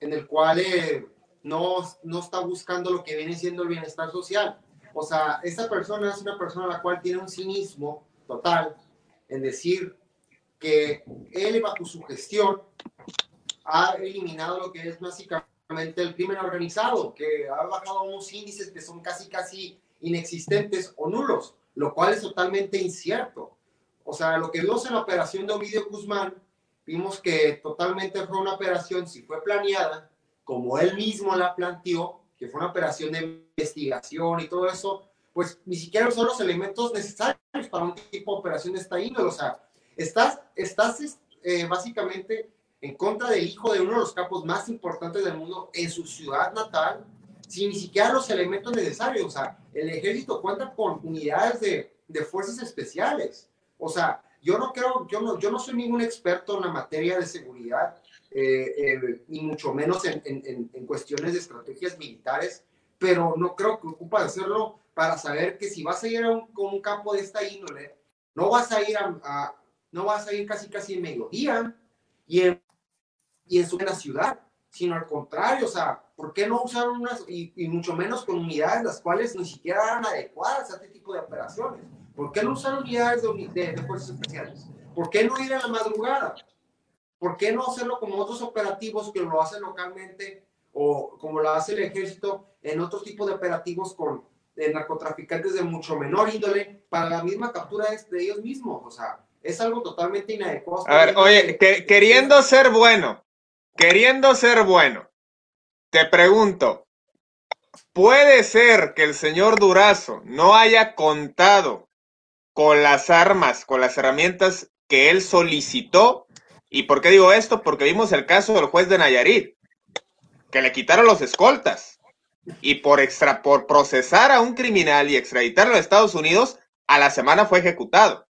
en el cual eh, no, no está buscando lo que viene siendo el bienestar social. O sea, esa persona es una persona la cual tiene un cinismo total en decir que él bajo su gestión ha eliminado lo que es básicamente el crimen organizado, que ha bajado unos índices que son casi casi inexistentes o nulos, lo cual es totalmente incierto. O sea, lo que vimos en la operación de Ovidio Guzmán, vimos que totalmente fue una operación, si fue planeada, como él mismo la planteó, que fue una operación de investigación y todo eso, pues ni siquiera son los elementos necesarios para un tipo de operación de esta índole. O sea, estás, estás eh, básicamente en contra del hijo de uno de los capos más importantes del mundo en su ciudad natal, sin ni siquiera los elementos necesarios. O sea, el ejército cuenta con unidades de, de fuerzas especiales. O sea, yo no creo, yo no, yo no soy ningún experto en la materia de seguridad, eh, eh, mucho menos en, en, en, cuestiones de estrategias militares, pero no creo que ocupa hacerlo para saber que si vas a ir a un, con un campo de esta índole, no vas a ir a, a no vas a ir casi casi en mediodía y en, y en su ciudad. sino al contrario, o sea, ¿por qué no usar unas, y, mucho menos con unidades las cuales ni siquiera eran adecuadas a este tipo de operaciones? ¿Por qué no usar unidades de, de fuerzas especiales? ¿Por qué no ir a la madrugada? ¿Por qué no hacerlo como otros operativos que lo hacen localmente o como lo hace el ejército en otros tipos de operativos con narcotraficantes de mucho menor índole para la misma captura de ellos mismos? O sea, es algo totalmente inadecuado. A ver, oye, queriendo ser bueno, queriendo ser bueno, te pregunto, ¿puede ser que el señor Durazo no haya contado con las armas, con las herramientas que él solicitó? ¿Y por qué digo esto? Porque vimos el caso del juez de Nayarit, que le quitaron los escoltas y por extra, por procesar a un criminal y extraditarlo a Estados Unidos, a la semana fue ejecutado.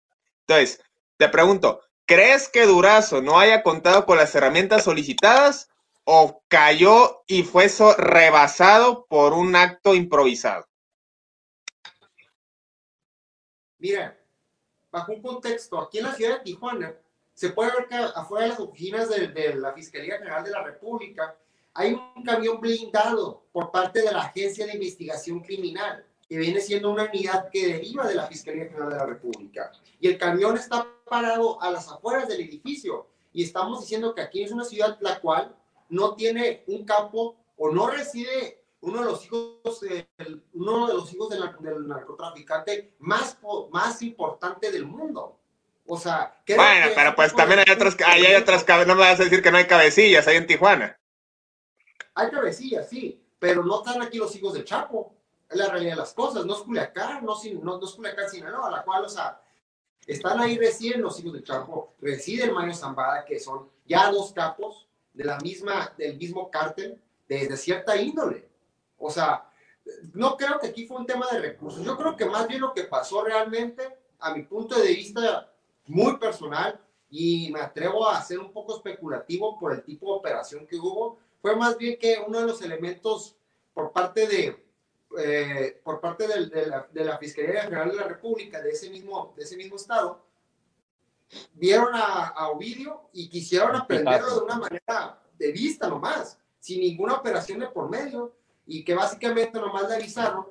Entonces, te pregunto, ¿crees que Durazo no haya contado con las herramientas solicitadas o cayó y fue rebasado por un acto improvisado? Mira, bajo un contexto, aquí en la ciudad de Tijuana, se puede ver que afuera de las oficinas de la Fiscalía General de la República hay un camión blindado por parte de la Agencia de Investigación Criminal que viene siendo una unidad que deriva de la Fiscalía General de la República. Y el camión está parado a las afueras del edificio. Y estamos diciendo que aquí es una ciudad la cual no tiene un campo o no reside uno de los hijos, uno de los hijos del, narcotraficante más, más importante del mundo. O sea, bueno, pero pues también hay otras, hay, hay otras, no me vas a decir que no hay cabecillas ahí en Tijuana. Hay cabecillas, sí, pero no están aquí los hijos del Chapo la realidad de las cosas, no es Culiacán, no, no, no es Culiacán, Sinaloa, la cual, o sea, están ahí recién los hijos del Chapo, reside el Mario Zambada, que son ya dos capos de la misma, del mismo cártel, de, cierta índole. O sea, no creo que aquí fue un tema de recursos, yo creo que más bien lo que pasó realmente, a mi punto de vista muy personal, y me atrevo a ser un poco especulativo por el tipo de operación que hubo, fue más bien que uno de los elementos por parte de, eh, por parte de, la, Fiscalía General de la República de ese mismo, de ese mismo estado, vieron a, Ovidio y quisieron aprenderlo de una manera de vista nomás, sin ninguna operación de por medio, y que básicamente nomás le avisaron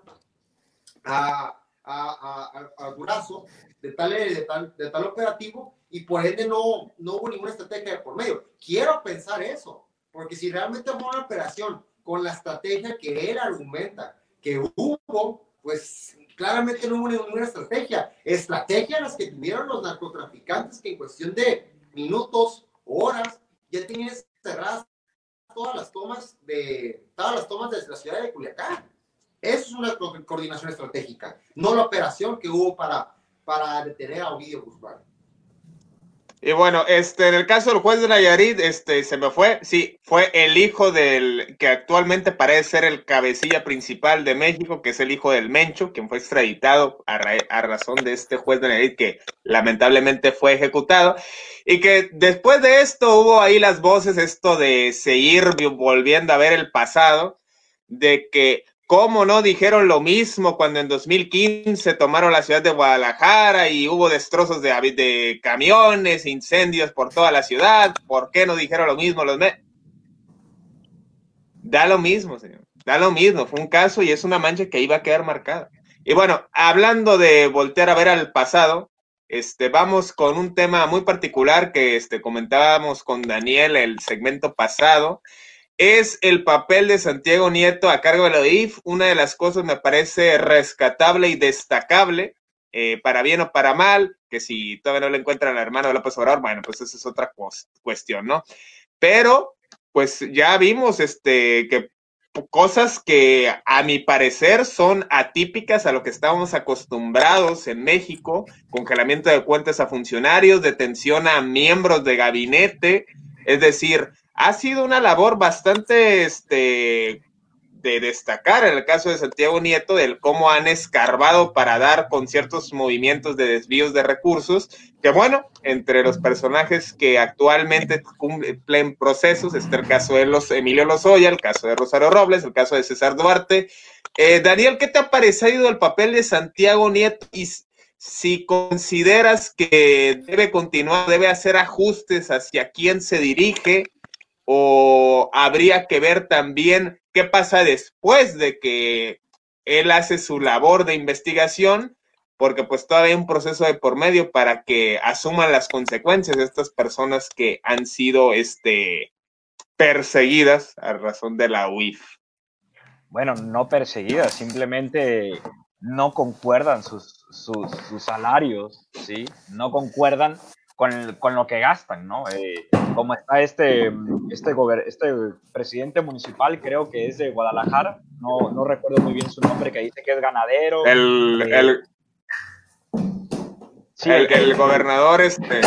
a, a, a, Durazo de tal, de, tal, de tal operativo y por ende no, no hubo ninguna estrategia de por medio. Quiero pensar eso, porque si realmente fue una operación con la estrategia que él argumenta, que hubo, pues claramente no hubo ninguna estrategia. Estrategia las que tuvieron los narcotraficantes que en cuestión de minutos, horas, ya tenían cerradas todas las tomas de todas las tomas de la ciudad de Culiacán. Eso es una coordinación estratégica, no la operación que hubo para, para detener a Ovidio Guzmán. Y bueno, este, en el caso del juez de Nayarit, este, se me fue, sí, fue el hijo del, que actualmente parece ser el cabecilla principal de México, que es el hijo del Mencho, quien fue extraditado a, a razón de este juez de Nayarit que lamentablemente fue ejecutado. Y que después de esto hubo ahí las voces, esto de seguir volviendo a ver el pasado, de que ¿Cómo no dijeron lo mismo cuando en 2015 tomaron la ciudad de Guadalajara y hubo destrozos de, de camiones, incendios por toda la ciudad? ¿Por qué no dijeron lo mismo los Da lo mismo, señor. Da lo mismo. Fue un caso y es una mancha que iba a quedar marcada. Y bueno, hablando de voltear a ver al pasado, este, vamos con un tema muy particular que este, comentábamos con Daniel el segmento pasado es el papel de Santiago Nieto a cargo de la OIF. Una de las cosas me parece rescatable y destacable, eh, para bien o para mal, que si todavía no le encuentran al hermano de López Obrador, bueno, pues esa es otra cuestión, ¿no? Pero, pues ya vimos este, que cosas que a mi parecer son atípicas a lo que estábamos acostumbrados en México, congelamiento de cuentas a funcionarios, detención a miembros de gabinete, es decir, ha sido una labor bastante este, de destacar en el caso de Santiago Nieto, del cómo han escarbado para dar con ciertos movimientos de desvíos de recursos, que bueno, entre los personajes que actualmente cumplen procesos, está el caso de los Emilio Lozoya, el caso de Rosario Robles, el caso de César Duarte. Eh, Daniel, ¿qué te ha parecido el papel de Santiago Nieto y si consideras que debe continuar, debe hacer ajustes hacia quién se dirige o habría que ver también qué pasa después de que él hace su labor de investigación, porque pues todavía hay un proceso de por medio para que asuman las consecuencias de estas personas que han sido este, perseguidas a razón de la UIF. Bueno, no perseguidas, simplemente no concuerdan sus, sus, sus salarios, ¿sí? No concuerdan con, con lo que gastan, ¿no? Eh, como está este, este, este presidente municipal, creo que es de Guadalajara, no, no recuerdo muy bien su nombre, que dice que es ganadero. El, eh, el, sí, el, el gobernador, este,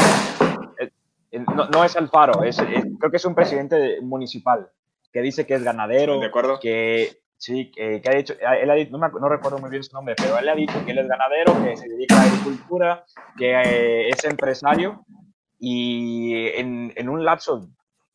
no, no es Alfaro, es, es- creo que es un presidente municipal que dice que es ganadero, ¿de acuerdo? que sí, que, ha dicho, él ha dicho, no, recuerdo muy bien su nombre, pero él ha dicho que él es ganadero, que se dedica a la agricultura, que eh, es empresario y en, en un lapso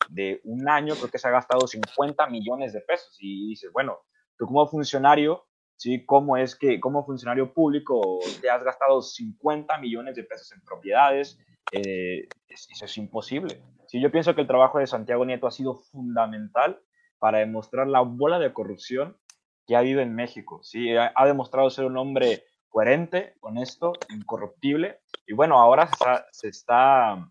de un año creo que se ha gastado 50 millones de pesos y dices, bueno, tú como funcionario, ¿sí? ¿Cómo es que como funcionario público te has gastado 50 millones de pesos en propiedades? Eh, es- eso es imposible. Sí, yo pienso que el trabajo de Santiago Nieto ha sido fundamental para demostrar la bola de corrupción que ha habido en México. ¿sí? Ha, demostrado ser un hombre coherente, honesto, incorruptible. Y bueno, ahora se está, se está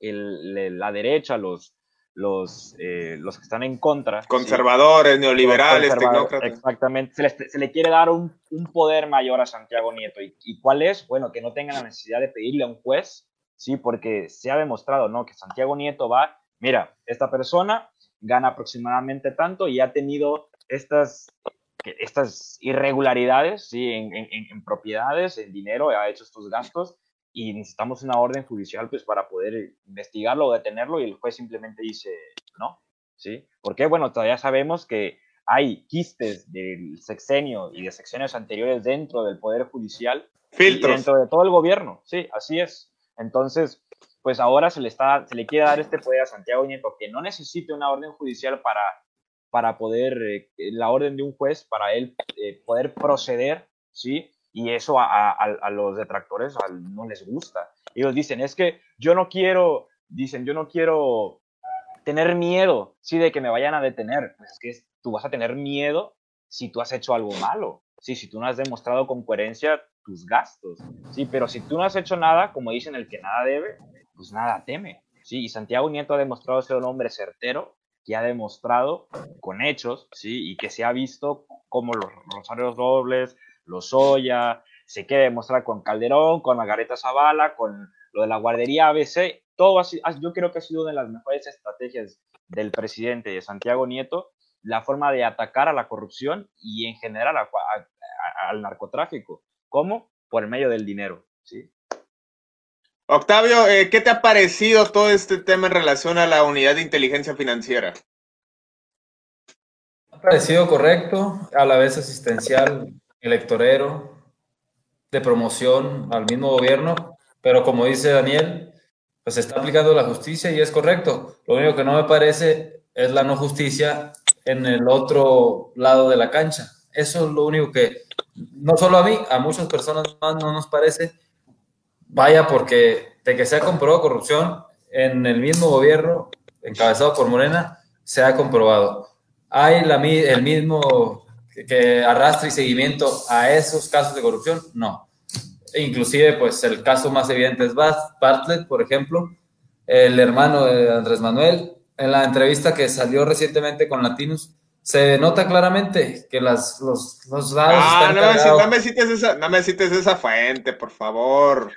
el- le- la derecha, los, los, eh, los que están en contra. ¿sí? Conservadores, neoliberales, Conservador- tecnócratas. Exactamente. Se, les- se le quiere dar un, un poder mayor a Santiago Nieto. ¿Y, y cuál es? Bueno, que no tenga la necesidad de pedirle a un juez, sí, porque se ha demostrado, ¿no? Que Santiago Nieto va, mira, esta persona gana aproximadamente tanto y ha tenido estas, estas irregularidades, sí, en, en- propiedades, en dinero, ha hecho estos gastos y necesitamos una orden judicial pues para poder investigarlo o detenerlo y el juez simplemente dice no, ¿sí? Porque bueno, todavía sabemos que hay quistes del sexenio y de sexenios anteriores dentro del Poder Judicial y dentro de todo el gobierno, sí, así es. Entonces, pues ahora se le, está, se le quiere dar este poder a Santiago Nieto que no necesite una orden judicial para, para poder, eh, la orden de un juez para él eh, poder proceder, ¿sí? Y eso a, los detractores no les gusta. Ellos dicen, es que yo no quiero, dicen, yo no quiero tener miedo, sí, de que me vayan a detener. Pues es que tú vas a tener miedo si tú has hecho algo malo, sí, si tú no has demostrado con coherencia tus gastos, sí, pero si tú no has hecho nada, como dicen, el que nada debe, pues nada teme, sí, y Santiago Nieto ha demostrado ser un hombre certero, que ha demostrado con hechos, sí, y que se ha visto como los Rosarios Robles, los Oya, se quiere demostrar con Calderón, con Margareta Zavala, con lo de la guardería ABC, todo así, yo creo que ha sido una de las mejores estrategias del presidente de Santiago Nieto, la forma de atacar a la corrupción y en general al narcotráfico. ¿Cómo? Por medio del dinero, ¿sí? Octavio, eh, ¿qué te ha parecido todo este tema en relación a la unidad de inteligencia financiera? Ha parecido correcto, a la vez asistencial, electorero, de promoción al mismo gobierno, pero como dice Daniel, pues está aplicando la justicia y es correcto. Lo único que no me parece es la no justicia en el otro lado de la cancha. Eso es lo único que, no solo a mí, a muchas personas más no nos parece. Vaya, porque de que se ha comprobado corrupción en el mismo gobierno, encabezado por Morena, se ha comprobado. ¿Hay la, mi- el mismo que, que arrastre y seguimiento a esos casos de corrupción? No. E inclusive, pues el caso más evidente es Bart- Bartlett, por ejemplo, el hermano de Andrés Manuel. En la entrevista que salió recientemente con Latinos, se nota claramente que las, los, los dados Ah, están no, me- no me cites esa, no me cites esa fuente, por favor.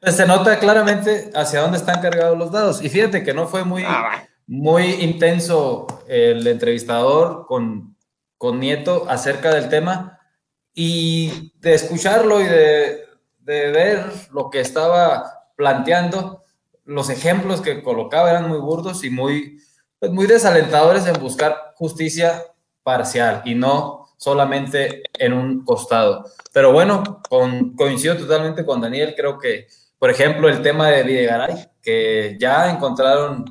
Pues se nota claramente hacia dónde están cargados los dados. Y fíjate que no fue muy, Ah, muy intenso el entrevistador con, con Nieto acerca del tema y de escucharlo y de, de ver lo que estaba planteando, los ejemplos que colocaba eran muy burdos y muy, pues muy desalentadores en buscar justicia parcial y no solamente en un costado. Pero bueno, coincido totalmente con Daniel, creo que, por ejemplo, el tema de Videgaray, que ya encontraron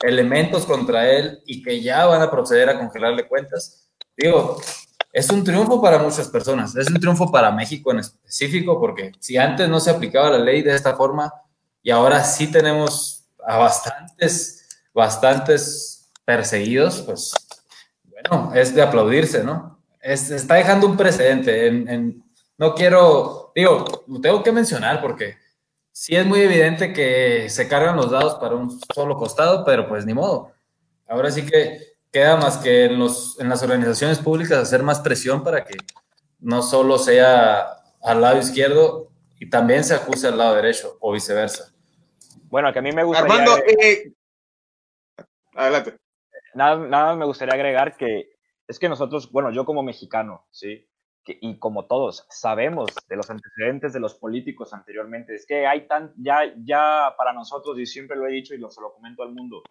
elementos contra él y que ya van a proceder a congelarle cuentas. Digo, es un triunfo para muchas personas, es un triunfo para México en específico, porque si antes no se aplicaba la ley de esta forma y ahora sí tenemos a bastantes bastantes perseguidos, pues bueno, es de aplaudirse, ¿no? Es, está dejando un precedente. En, no quiero, digo, lo tengo que mencionar porque sí es muy evidente que se cargan los dados para un solo costado, pero pues ni modo. Ahora sí que queda más que en, los, en las organizaciones públicas hacer más presión para que no solo sea al lado izquierdo y también se acuse al lado derecho o viceversa. Bueno, que a mí me gustaría... Armando, eh, adelante. Nada, nada me gustaría agregar que es que nosotros, bueno, yo como mexicano, ¿sí? y como todos sabemos de los antecedentes de los políticos anteriormente, es que hay tan, ya, ya para nosotros, y siempre lo he dicho y lo, se lo comento al mundo,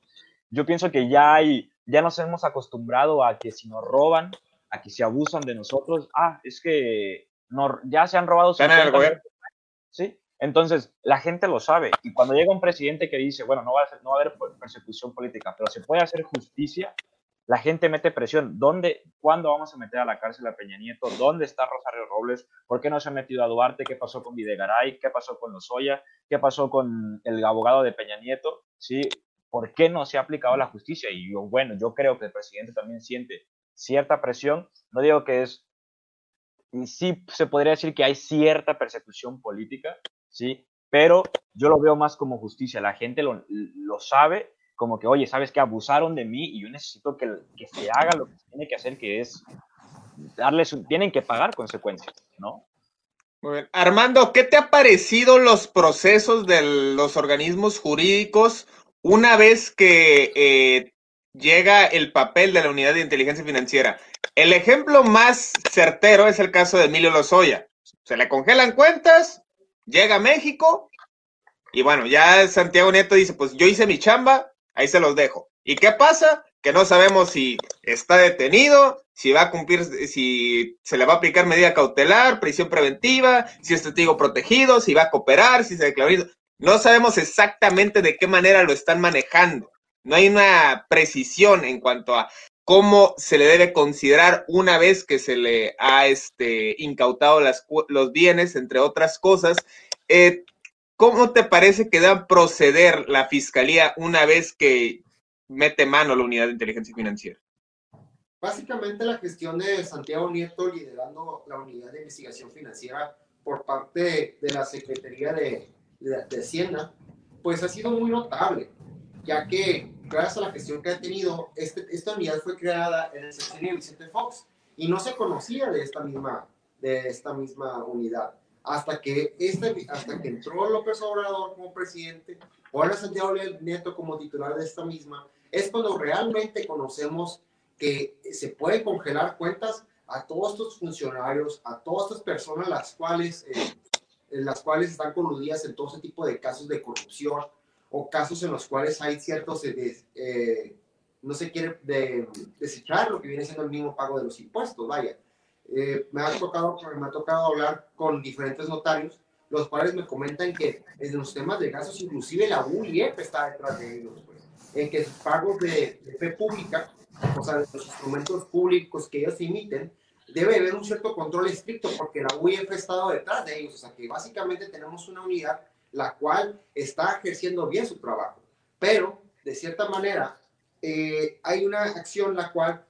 yo pienso que ya hay, ya nos hemos acostumbrado a que si nos roban, a que se abusan de nosotros, ah, es que no, ya se han robado. Sí, entonces la gente lo sabe. Y cuando llega un presidente que dice, bueno, no va, a, no va a haber persecución política, pero se puede hacer justicia, la gente mete presión. ¿Dónde, cuándo vamos a meter a la cárcel a Peña Nieto? ¿Dónde está Rosario Robles? ¿Por qué no se ha metido a Duarte? ¿Qué pasó con Videgaray? ¿Qué pasó con Lozoya? ¿Qué pasó con el abogado de Peña Nieto? ¿Sí? ¿Por qué no se ha aplicado la justicia? Y yo, bueno, yo creo que el presidente también siente cierta presión. No digo que es, sí se podría decir que hay cierta persecución política, ¿sí? Pero yo lo veo más como justicia. La gente lo, lo sabe como que, oye, ¿sabes que abusaron de mí y yo necesito que, que se haga lo que se tiene que hacer, que es darles, tienen que pagar consecuencias, ¿no? Armando, ¿qué te ha parecido los procesos de los organismos jurídicos una vez que eh, llega el papel de la unidad de inteligencia financiera? El ejemplo más certero es el caso de Emilio Lozoya. Se le congelan cuentas, llega a México y bueno, ya Santiago Nieto dice, pues yo hice mi chamba, Ahí se los dejo. ¿Y qué pasa? Que no sabemos si está detenido, si va a cumplir, si se le va a aplicar medida cautelar, prisión preventiva, si es testigo protegido, si va a cooperar, si se declaró. No sabemos exactamente de qué manera lo están manejando. No hay una precisión en cuanto a cómo se le debe considerar una vez que se le ha este, incautado los bienes, entre otras cosas. Eh, ¿Cómo te parece que debe proceder la fiscalía una vez que mete mano la unidad de inteligencia financiera? Básicamente la gestión de Santiago Nieto liderando la unidad de investigación financiera por parte de la Secretaría de, de, Hacienda, pues ha sido muy notable, ya que gracias a la gestión que ha tenido, este, esta unidad fue creada en el sexenio de Vicente Fox y no se conocía de esta misma, de esta misma unidad hasta que, este, hasta que entró López Obrador como presidente, ahora Santiago Nieto como titular de esta misma, es cuando realmente conocemos que se puede congelar cuentas a todos estos funcionarios, a todas estas personas las cuales, eh, las cuales están coludidas en todo ese tipo de casos de corrupción o casos en los cuales hay ciertos, eh, eh, no se quiere de, desechar lo que viene siendo el mismo pago de los impuestos, vaya. Eh, me, ha tocado, me ha tocado hablar con diferentes notarios, los cuales me comentan que en los temas de gastos, inclusive la UIF está detrás de ellos, pues, en que sus pagos de, fe pública, o sea, de los instrumentos públicos que ellos emiten, debe haber un cierto control estricto porque la UIF ha estado detrás de ellos, o sea, que básicamente tenemos una unidad la cual está ejerciendo bien su trabajo, pero de cierta manera eh, hay una acción la cual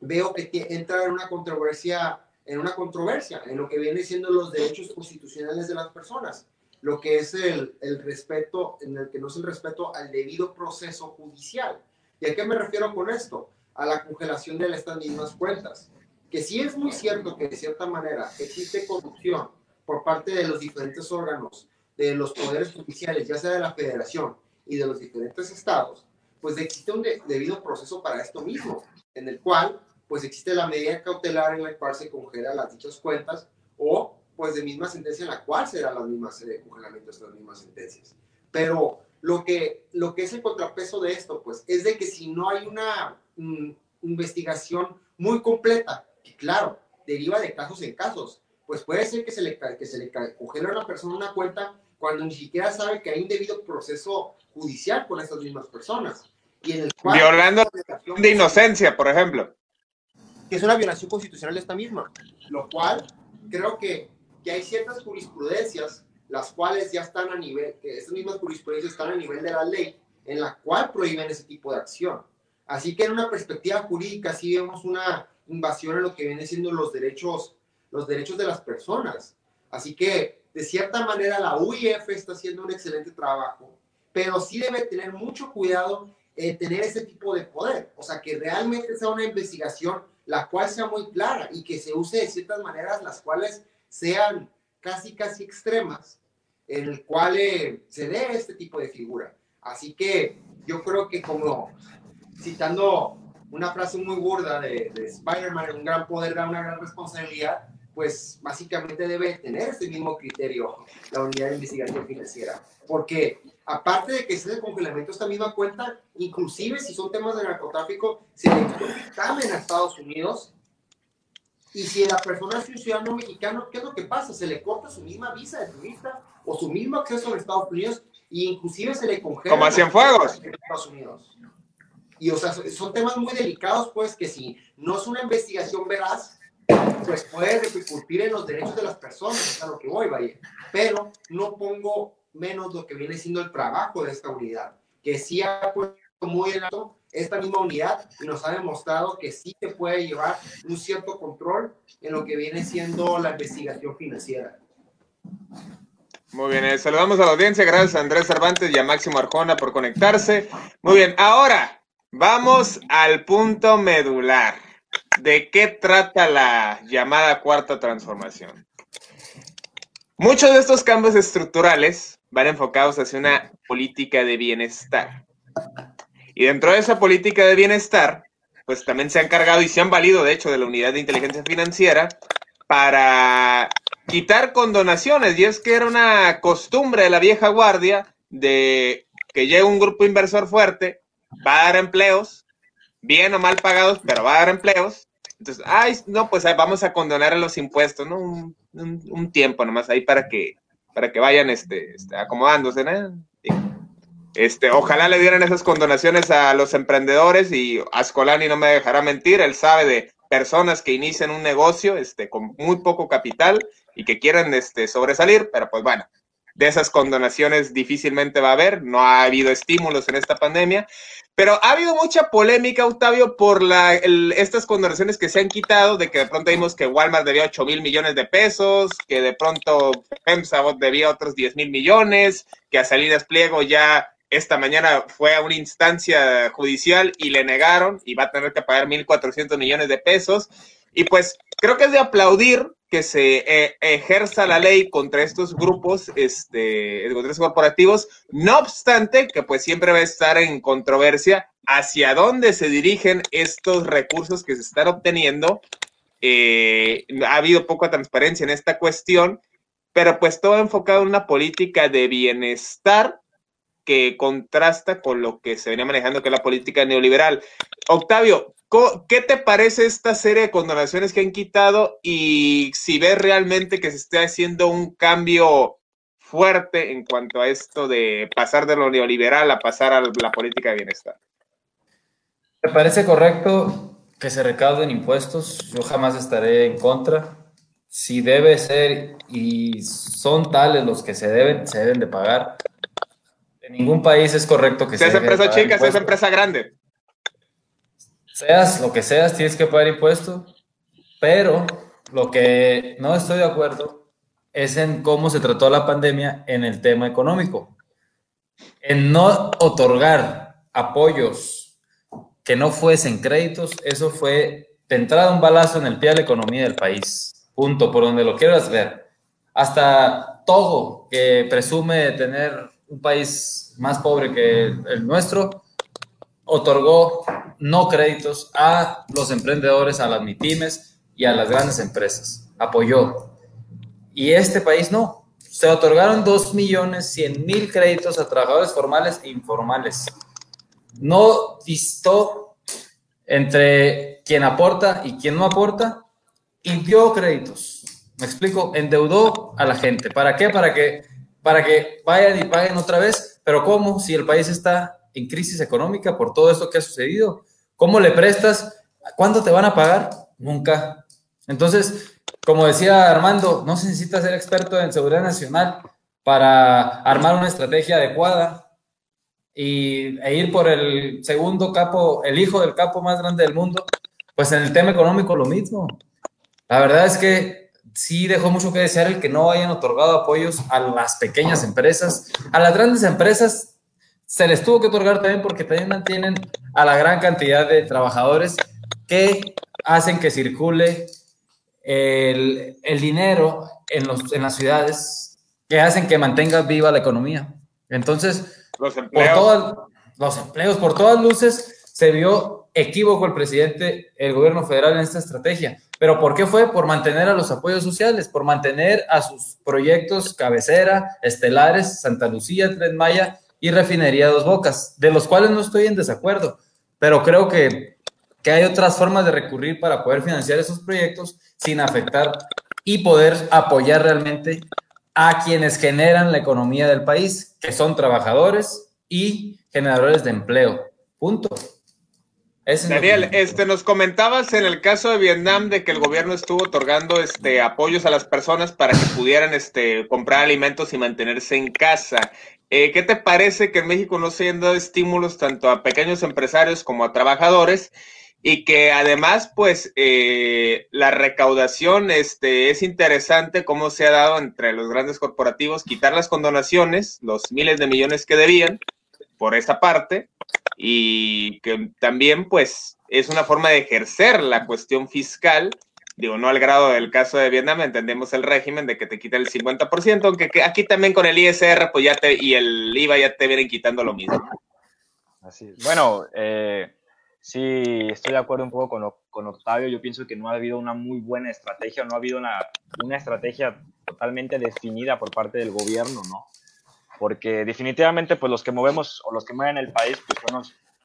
veo que entra en una controversia, en una controversia, en lo que viene siendo los derechos constitucionales de las personas, lo que es el, el respeto, en el que no es el respeto al debido proceso judicial. ¿Y a qué me refiero con esto? A la congelación de estas mismas cuentas. Que sí es muy cierto que de cierta manera existe corrupción por parte de los diferentes órganos, de los poderes judiciales, ya sea de la federación y de los diferentes estados, pues existe un debido proceso para esto mismo, en el cual pues existe la medida cautelar en la cual se congela las dichas cuentas o pues de misma sentencia en la cual serán las mismas eh, congelamientos de las mismas sentencias. Pero lo que, lo que es el contrapeso de esto, pues, es de que si no hay una mm, investigación muy completa, que claro, deriva de casos en casos, pues puede ser que se le, que se le congele a una persona una cuenta cuando ni siquiera sabe que hay un debido proceso judicial con estas mismas personas. Y en el Violando de inocencia, por ejemplo que es una violación constitucional de esta misma, lo cual creo que, que hay ciertas jurisprudencias, las cuales ya están a nivel, que estas mismas jurisprudencias están a nivel de la ley, en la cual prohíben ese tipo de acción. Así que en una perspectiva jurídica sí vemos una invasión en lo que viene siendo los derechos, los derechos de las personas. Así que de cierta manera la UIF está haciendo un excelente trabajo, pero sí debe tener mucho cuidado en tener ese tipo de poder. O sea, que realmente sea una investigación la cual sea muy clara y que se use de ciertas maneras las cuales sean casi, casi extremas, en el cual eh, se dé este tipo de figura. Así que yo creo que como citando una frase muy burda de, de Spider-Man, un gran poder da una gran responsabilidad, pues básicamente debe tener ese mismo criterio la unidad de investigación financiera. Porque aparte de que se el congelamiento esta misma cuenta, inclusive si son temas de narcotráfico, se le dictamen a Estados Unidos y si la persona es un ciudadano mexicano, ¿qué es lo que pasa? Se le corta su misma visa de turista o su mismo acceso a los Estados Unidos e inclusive se le congela. Como hacían fuegos. Estados Unidos. Y o sea, son temas muy delicados, pues, que si no es una investigación veraz, pues puede repercutir en los derechos de las personas, a lo que voy, vaya. Pero no pongo menos lo que viene siendo el trabajo de esta unidad, que sí ha puesto muy en alto esta misma unidad y nos ha demostrado que sí se puede llevar un cierto control en lo que viene siendo la investigación financiera. Muy bien, eh, saludamos a la audiencia, gracias a Andrés Cervantes y a Máximo Arjona por conectarse. Muy bien, ahora vamos al punto medular. ¿De qué trata la llamada cuarta transformación? Muchos de estos cambios estructurales van enfocados hacia una política de bienestar. Y dentro de esa política de bienestar, pues también se han cargado y se han valido, de hecho, de la unidad de inteligencia financiera para quitar condonaciones. Y es que era una costumbre de la vieja guardia de que llega un grupo inversor fuerte, va a dar empleos, bien o mal pagados, pero va a dar empleos. Entonces, ay, no, pues vamos a condonar los impuestos, ¿no? Un, un, tiempo nomás ahí para que, para que vayan este, este acomodándose, ¿no? Este, ojalá le dieran esas condonaciones a los emprendedores y Ascolani no me dejará mentir, él sabe de personas que inician un negocio este, con muy poco capital y que quieren este, sobresalir, pero pues bueno, de esas condonaciones difícilmente va a haber, no ha habido estímulos en esta pandemia, pero ha habido mucha polémica, Octavio, por la, estas condonaciones que se han quitado, de que de pronto vimos que Walmart debía 8 mil millones de pesos, que de pronto FEMSA debía otros 10 mil millones, que a Salinas Pliego ya esta mañana fue a una instancia judicial y le negaron y va a tener que pagar 1.400 millones de pesos. Y pues creo que es de aplaudir que se eh, ejerza la ley contra estos grupos, este, contra estos corporativos, no obstante que pues siempre va a estar en controversia hacia dónde se dirigen estos recursos que se están obteniendo. Eh, ha habido poca transparencia en esta cuestión, pero pues todo enfocado en una política de bienestar que contrasta con lo que se venía manejando, que es la política neoliberal. Octavio, ¿Qué te parece esta serie de condonaciones que han quitado y si ves realmente que se está haciendo un cambio fuerte en cuanto a esto de pasar de lo neoliberal a pasar a la política de bienestar? Me parece correcto que se recauden impuestos. Yo jamás estaré en contra. Si debe ser y son tales los que se deben, se deben de pagar. En ningún país es correcto que se. Seas empresa chica, seas empresa grande seas lo que seas, tienes que pagar impuestos, pero lo que no estoy de acuerdo es en cómo se trató la pandemia en el tema económico. En no otorgar apoyos que no fuesen créditos, eso fue de entrada un balazo en el pie de la economía del país. Punto, por donde lo quieras ver. Hasta Togo, que presume tener un país más pobre que el nuestro, otorgó no créditos a los emprendedores, a las MITIMES y a las grandes empresas. Apoyó. Y este país no. Se otorgaron 2 millones 100 mil créditos a trabajadores formales e informales. No distó entre quien aporta y quien no aporta y dio créditos. Me explico, endeudó a la gente. ¿Para qué? Para que, para que vayan y paguen otra vez. Pero ¿cómo? Si el país está en crisis económica por todo esto que ha sucedido. ¿Cómo le prestas? ¿Cuánto te van a pagar? Nunca. Entonces, como decía Armando, no se necesita ser experto en seguridad nacional para armar una estrategia adecuada y, e ir por el segundo capo, el hijo del capo más grande del mundo, pues en el tema económico lo mismo. La verdad es que sí dejó mucho que desear el que no hayan otorgado apoyos a las pequeñas empresas. A las grandes empresas se les tuvo que otorgar también porque también mantienen a la gran cantidad de trabajadores que hacen que circule el, el dinero en, los, en las ciudades, que hacen que mantenga viva la economía. Entonces, los empleos. Por los empleos, por todas luces, se vio equívoco el presidente, el gobierno federal en esta estrategia. ¿Pero por qué fue? Por mantener a los apoyos sociales, por mantener a sus proyectos cabecera, estelares, Santa Lucía, Tren Maya y Refinería Dos Bocas, de los cuales no estoy en desacuerdo, pero creo que, que hay otras formas de recurrir para poder financiar esos proyectos sin afectar y poder apoyar realmente a quienes generan la economía del país, que son trabajadores y generadores de empleo. Punto. Daniel, este, nos comentabas en el caso de Vietnam de que el gobierno estuvo otorgando este, apoyos a las personas para que pudieran este, comprar alimentos y mantenerse en casa. Eh, ¿Qué te parece que en México no se hayan dado estímulos tanto a pequeños empresarios como a trabajadores? Y que además, pues, eh, la recaudación este, es interesante cómo se ha dado entre los grandes corporativos, quitar las condonaciones, los miles de millones que debían, por esa parte, y que también pues es una forma de ejercer la cuestión fiscal, digo, no al grado del caso de Vietnam, entendemos el régimen de que te quita el 50%, aunque aquí también con el ISR pues ya te, y el IVA ya te vienen quitando lo mismo. Así es. Bueno, eh, sí, estoy de acuerdo un poco con, con, Octavio, yo pienso que no ha habido una muy buena estrategia, no ha habido una, una estrategia totalmente definida por parte del gobierno, ¿no? porque definitivamente pues los que movemos o los que mueven el país pues son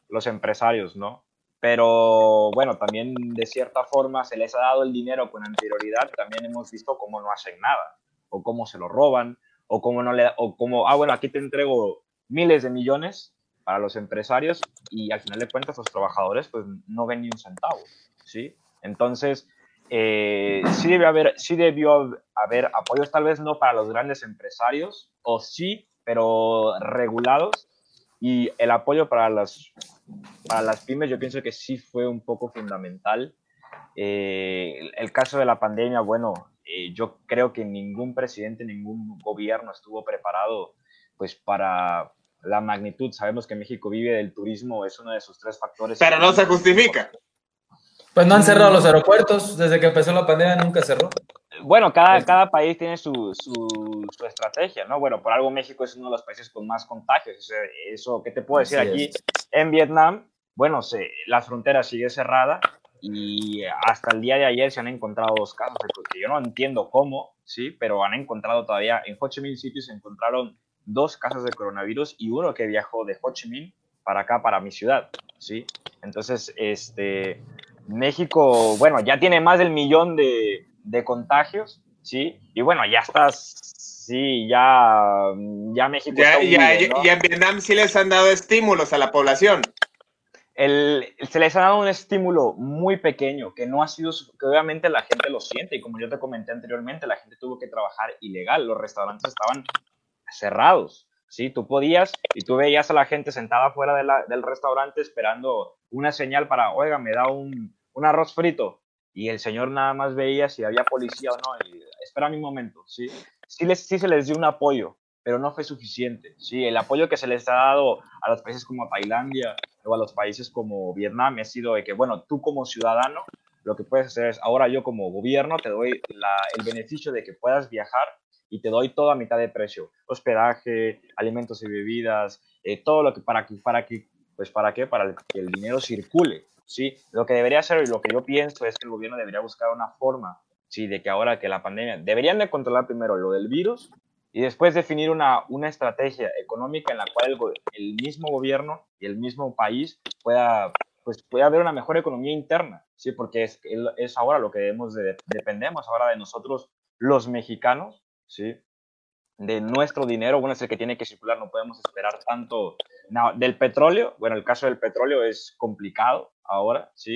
los, empresarios, ¿no? Pero bueno, también de cierta forma se les ha dado el dinero con anterioridad, también hemos visto cómo no hacen nada, o cómo se lo roban, o cómo no le, o cómo, ah, bueno, aquí te entrego miles de millones para los empresarios y al final de cuentas los trabajadores pues no ven ni un centavo, ¿sí? Entonces, eh, sí, debe haber, sí debió haber apoyos, tal vez no para los grandes empresarios, o sí pero regulados. Y el apoyo para las, para las pymes yo pienso que sí fue un poco fundamental. Eh, el caso de la pandemia, bueno, eh, yo creo que ningún presidente, ningún gobierno estuvo preparado pues para la magnitud. Sabemos que México vive del turismo, es uno de sus tres factores. Pero no se justifica. Pues no han cerrado los aeropuertos, desde que empezó la pandemia nunca cerró. Bueno, cada, cada país tiene su, su, su, estrategia, ¿no? Bueno, por algo México es uno de los países con más contagios. Eso, ¿qué te puedo decir aquí? En Vietnam, bueno, se, la frontera sigue cerrada y hasta el día de ayer se han encontrado dos casos, que yo no entiendo cómo, ¿sí? Pero han encontrado todavía, en Ho Chi Minh City se encontraron dos casos de coronavirus y uno que viajó de Ho Chi Minh para acá, para mi ciudad, ¿sí? Entonces, este, México, bueno, ya tiene más del millón de, de contagios, ¿sí? Y bueno, ya estás, sí, ya, ya México. Ya, ya, en Vietnam sí les han dado estímulos a la población. El, se les ha dado un estímulo muy pequeño que no ha sido, que obviamente la gente lo siente y como yo te comenté anteriormente, la gente tuvo que trabajar ilegal, los restaurantes estaban cerrados, ¿sí? Tú podías y tú veías a la gente sentada fuera de la, del restaurante esperando una señal para, oiga, me da un, un arroz frito, y el señor nada más veía si había policía o no. Y, espera un momento, ¿sí? Sí, les, sí se les dio un apoyo, pero no fue suficiente, ¿sí? El apoyo que se les ha dado a los países como Tailandia o a los países como Vietnam ha sido de que, bueno, tú como ciudadano, lo que puedes hacer es, ahora yo como gobierno te doy el beneficio de que puedas viajar y te doy todo a mitad de precio, hospedaje, alimentos y bebidas, eh, todo lo que para que, para que, pues para qué, para que el dinero circule, ¿sí? Lo que debería hacer y lo que yo pienso es que el gobierno debería buscar una forma, ¿sí? De que ahora que la pandemia, deberían de controlar primero lo del virus y después definir una, una estrategia económica en la cual el, mismo gobierno y el mismo país pueda, pues, pueda haber una mejor economía interna, ¿sí? Porque es, es ahora lo que debemos de, dependemos ahora de nosotros los mexicanos, ¿sí? de nuestro dinero, bueno, es el que tiene que circular, no podemos esperar tanto del petróleo, bueno, el caso del petróleo es complicado ahora, ¿sí?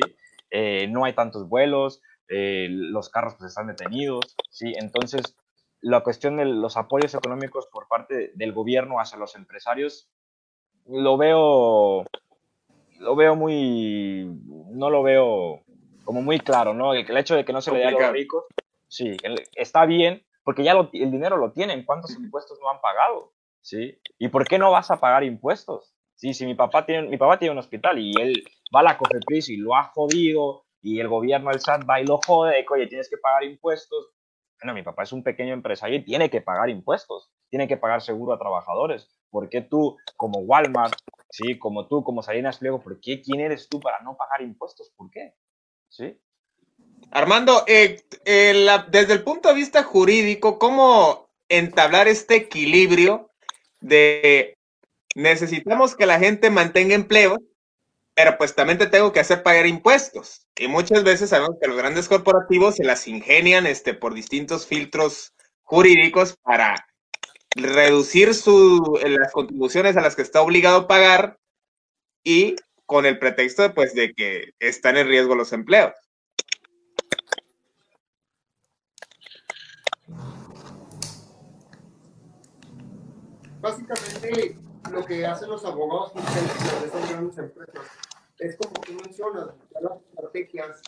Eh, no hay tantos vuelos, eh, los carros pues están detenidos, ¿sí? Entonces, la cuestión de los apoyos económicos por parte del gobierno hacia los empresarios, lo veo, lo veo muy, no lo veo como muy claro, ¿no? El, hecho de que no se le dé a los ricos, sí, está bien, porque ya el dinero lo tienen, ¿cuántos impuestos no han pagado? ¿Sí? ¿Y por qué no vas a pagar impuestos? Sí, si mi papá tiene, mi papá tiene un hospital y él va a la Cofepris y lo ha jodido y el gobierno, el SAT va y lo jode, oye, tienes que pagar impuestos. Bueno, mi papá es un pequeño empresario y tiene que pagar impuestos, tiene que pagar seguro a trabajadores. ¿Por qué tú, como Walmart, sí, como tú, como Salinas Pliego, por qué, quién eres tú para no pagar impuestos? ¿Por qué? ¿Sí? Armando, eh, eh, desde el punto de vista jurídico, ¿cómo entablar este equilibrio de necesitamos que la gente mantenga empleo, pero pues también te tengo que hacer pagar impuestos? Y muchas veces sabemos que los grandes corporativos se las ingenian este, por distintos filtros jurídicos para reducir su, las contribuciones a las que está obligado a pagar y con el pretexto pues, de que están en riesgo los empleos. Básicamente, lo que hacen los abogados de estas grandes empresas es como tú mencionas, las estrategias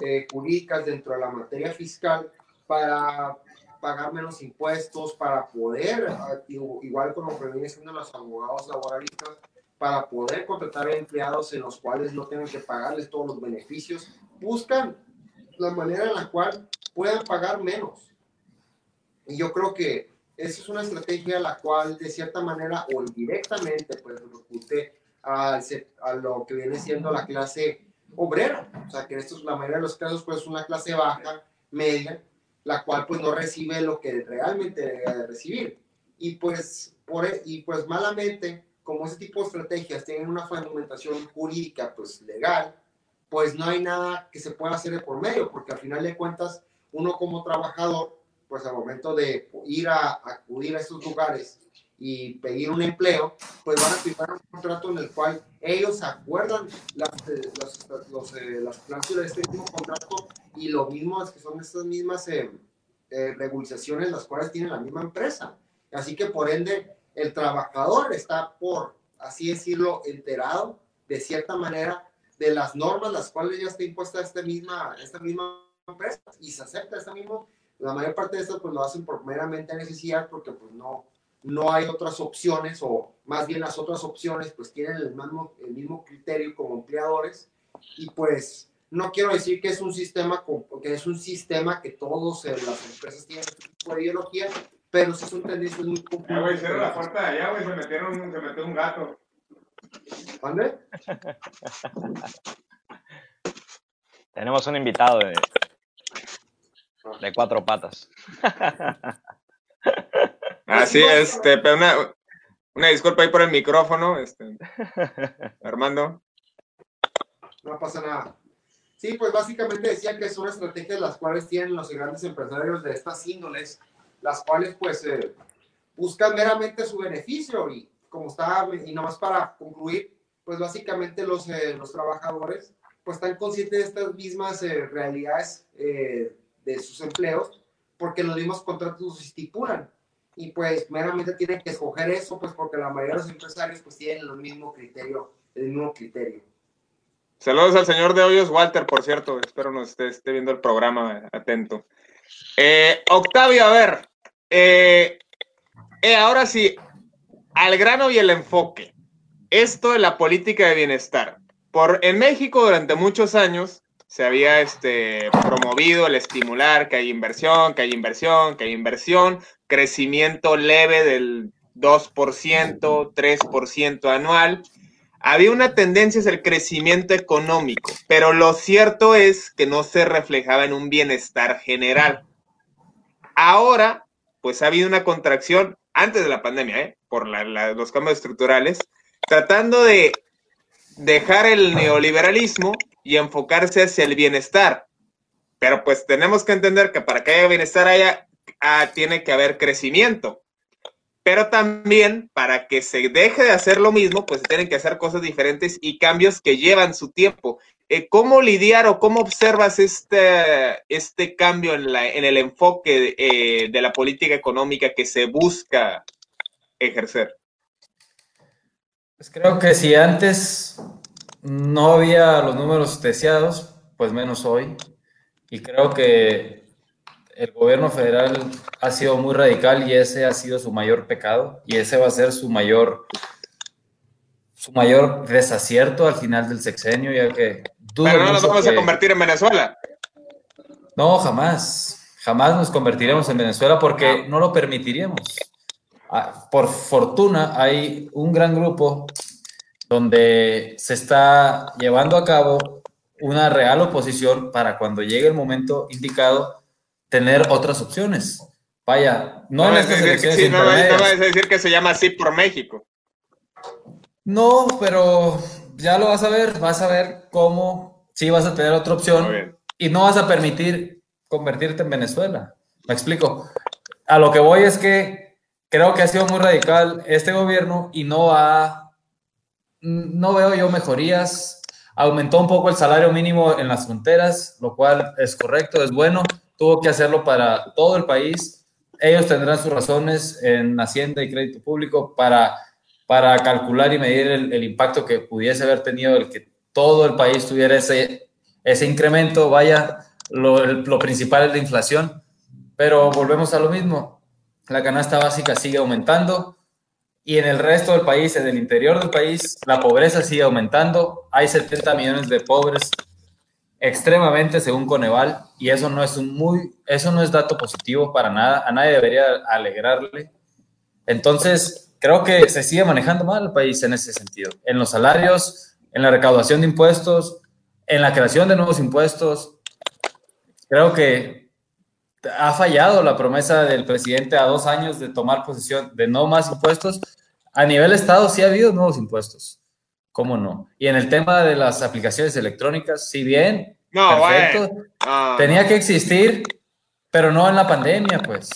eh, jurídicas dentro de la materia fiscal para pagar menos impuestos, para poder, ah, igual como previene siendo los abogados laboralistas, para poder contratar empleados en los cuales no tengan que pagarles todos los beneficios, buscan la manera en la cual puedan pagar menos. Y yo creo que esa es una estrategia la cual de cierta manera o indirectamente pues repercute a, lo que viene siendo la clase obrera. O sea, que esto es la mayoría de los casos pues una clase baja, media, la cual pues no recibe lo que realmente debe recibir. Y pues, por, e, y pues malamente como ese tipo de estrategias tienen una fundamentación jurídica, pues legal, pues no hay nada que se pueda hacer de por medio, porque al final de cuentas, uno como trabajador, pues al momento de ir a, acudir a estos lugares y pedir un empleo, pues van a firmar un contrato en el cual ellos acuerdan las, eh, las, los, eh, las cláusulas de este mismo contrato y lo mismo es que son estas mismas eh, eh, regularizaciones las cuales tiene la misma empresa. Así que por ende, el trabajador está por, así decirlo, enterado de cierta manera de las normas las cuales ya está impuesta esta misma, esta misma empresa y se acepta esta misma, la mayor parte de estas pues lo hacen por meramente necesidad porque pues no, no hay otras opciones o más bien las otras opciones pues tienen el mismo, el mismo criterio como empleadores y pues no quiero decir que es un sistema que es un sistema que todos eh, las empresas tienen este tipo de ideología pero sí son tendencias muy. Ya, güey, cierra la puerta de allá, güey, se, metieron, se metió un gato. ¿Dónde? Tenemos un invitado de, de cuatro patas. Así es, este, pero una, una disculpa ahí por el micrófono, este, Armando. No pasa nada. Sí, pues básicamente decía que son estrategias las cuales tienen los grandes empresarios de estas índoles las cuales pues eh, buscan meramente su beneficio y como estaba, y nomás para concluir, pues básicamente los, eh, los trabajadores pues están conscientes de estas mismas eh, realidades de sus empleos porque los mismos contratos los estipulan y pues meramente tienen que escoger eso pues porque la mayoría de los empresarios pues tienen el mismo criterio, el mismo criterio. Saludos al señor de Hoyos, Walter, por cierto, espero nos esté, esté viendo el programa, atento. Octavio, a ver, eh, eh, ahora sí, al grano y el enfoque. Esto de la política de bienestar. Por, en México durante muchos años se había este, promovido el estimular que hay inversión, que hay inversión, que hay inversión, crecimiento leve del 2%, 3% anual. Había una tendencia hacia el crecimiento económico, pero lo cierto es que no se reflejaba en un bienestar general. Ahora pues ha habido una contracción antes de la pandemia, ¿eh? por los cambios estructurales, tratando de dejar el neoliberalismo y enfocarse hacia el bienestar. Pero pues tenemos que entender que para que haya bienestar haya, ah, tiene que haber crecimiento. Pero también para que se deje de hacer lo mismo, pues tienen que hacer cosas diferentes y cambios que llevan su tiempo. Eh, ¿Cómo lidiar o cómo observas este, este cambio en, la, en el enfoque eh, de la política económica que se busca ejercer? Pues creo que si antes no había los números deseados, pues menos hoy. Y creo que el gobierno federal ha sido muy radical y ese ha sido su mayor pecado y ese va a ser su mayor su mayor desacierto al final del sexenio, ya que... Pero no nos vamos a convertir en Venezuela. No, jamás. Jamás nos convertiremos en Venezuela porque no lo permitiríamos. Ah, por fortuna hay un gran grupo donde se está llevando a cabo una real oposición para cuando llegue el momento indicado tener otras opciones. Vaya, no, en estas elecciones no, a decir que se llama así por México. No, pero ya lo vas a ver, vas a ver cómo sí vas a tener otra opción y no vas a permitir convertirte en Venezuela. Me explico. A lo que voy es que creo que ha sido muy radical este gobierno y no ha, no veo yo mejorías. Aumentó un poco el salario mínimo en las fronteras, lo cual es correcto, es bueno. Tuvo que hacerlo para todo el país. Ellos tendrán sus razones en Hacienda y Crédito Público para para calcular y medir el, impacto que pudiese haber tenido el que todo el país tuviera ese, ese incremento. Vaya, lo, lo principal es la inflación, pero volvemos a lo mismo. La canasta básica sigue aumentando y en el resto del país, en el interior del país, la pobreza sigue aumentando. Hay 70 millones de pobres extremadamente según Coneval y eso no es un muy eso no es dato positivo para nada, a nadie debería alegrarle. Entonces, creo que se sigue manejando mal el país en ese sentido, en los salarios, en la recaudación de impuestos, en la creación de nuevos impuestos. Creo que ha fallado la promesa del presidente a dos años de tomar posesión de no más impuestos. A nivel Estado sí ha habido nuevos impuestos. ¿Cómo no? Y en el tema de las aplicaciones electrónicas, si bien, no, perfecto, tenía que existir, pero no en la pandemia, pues.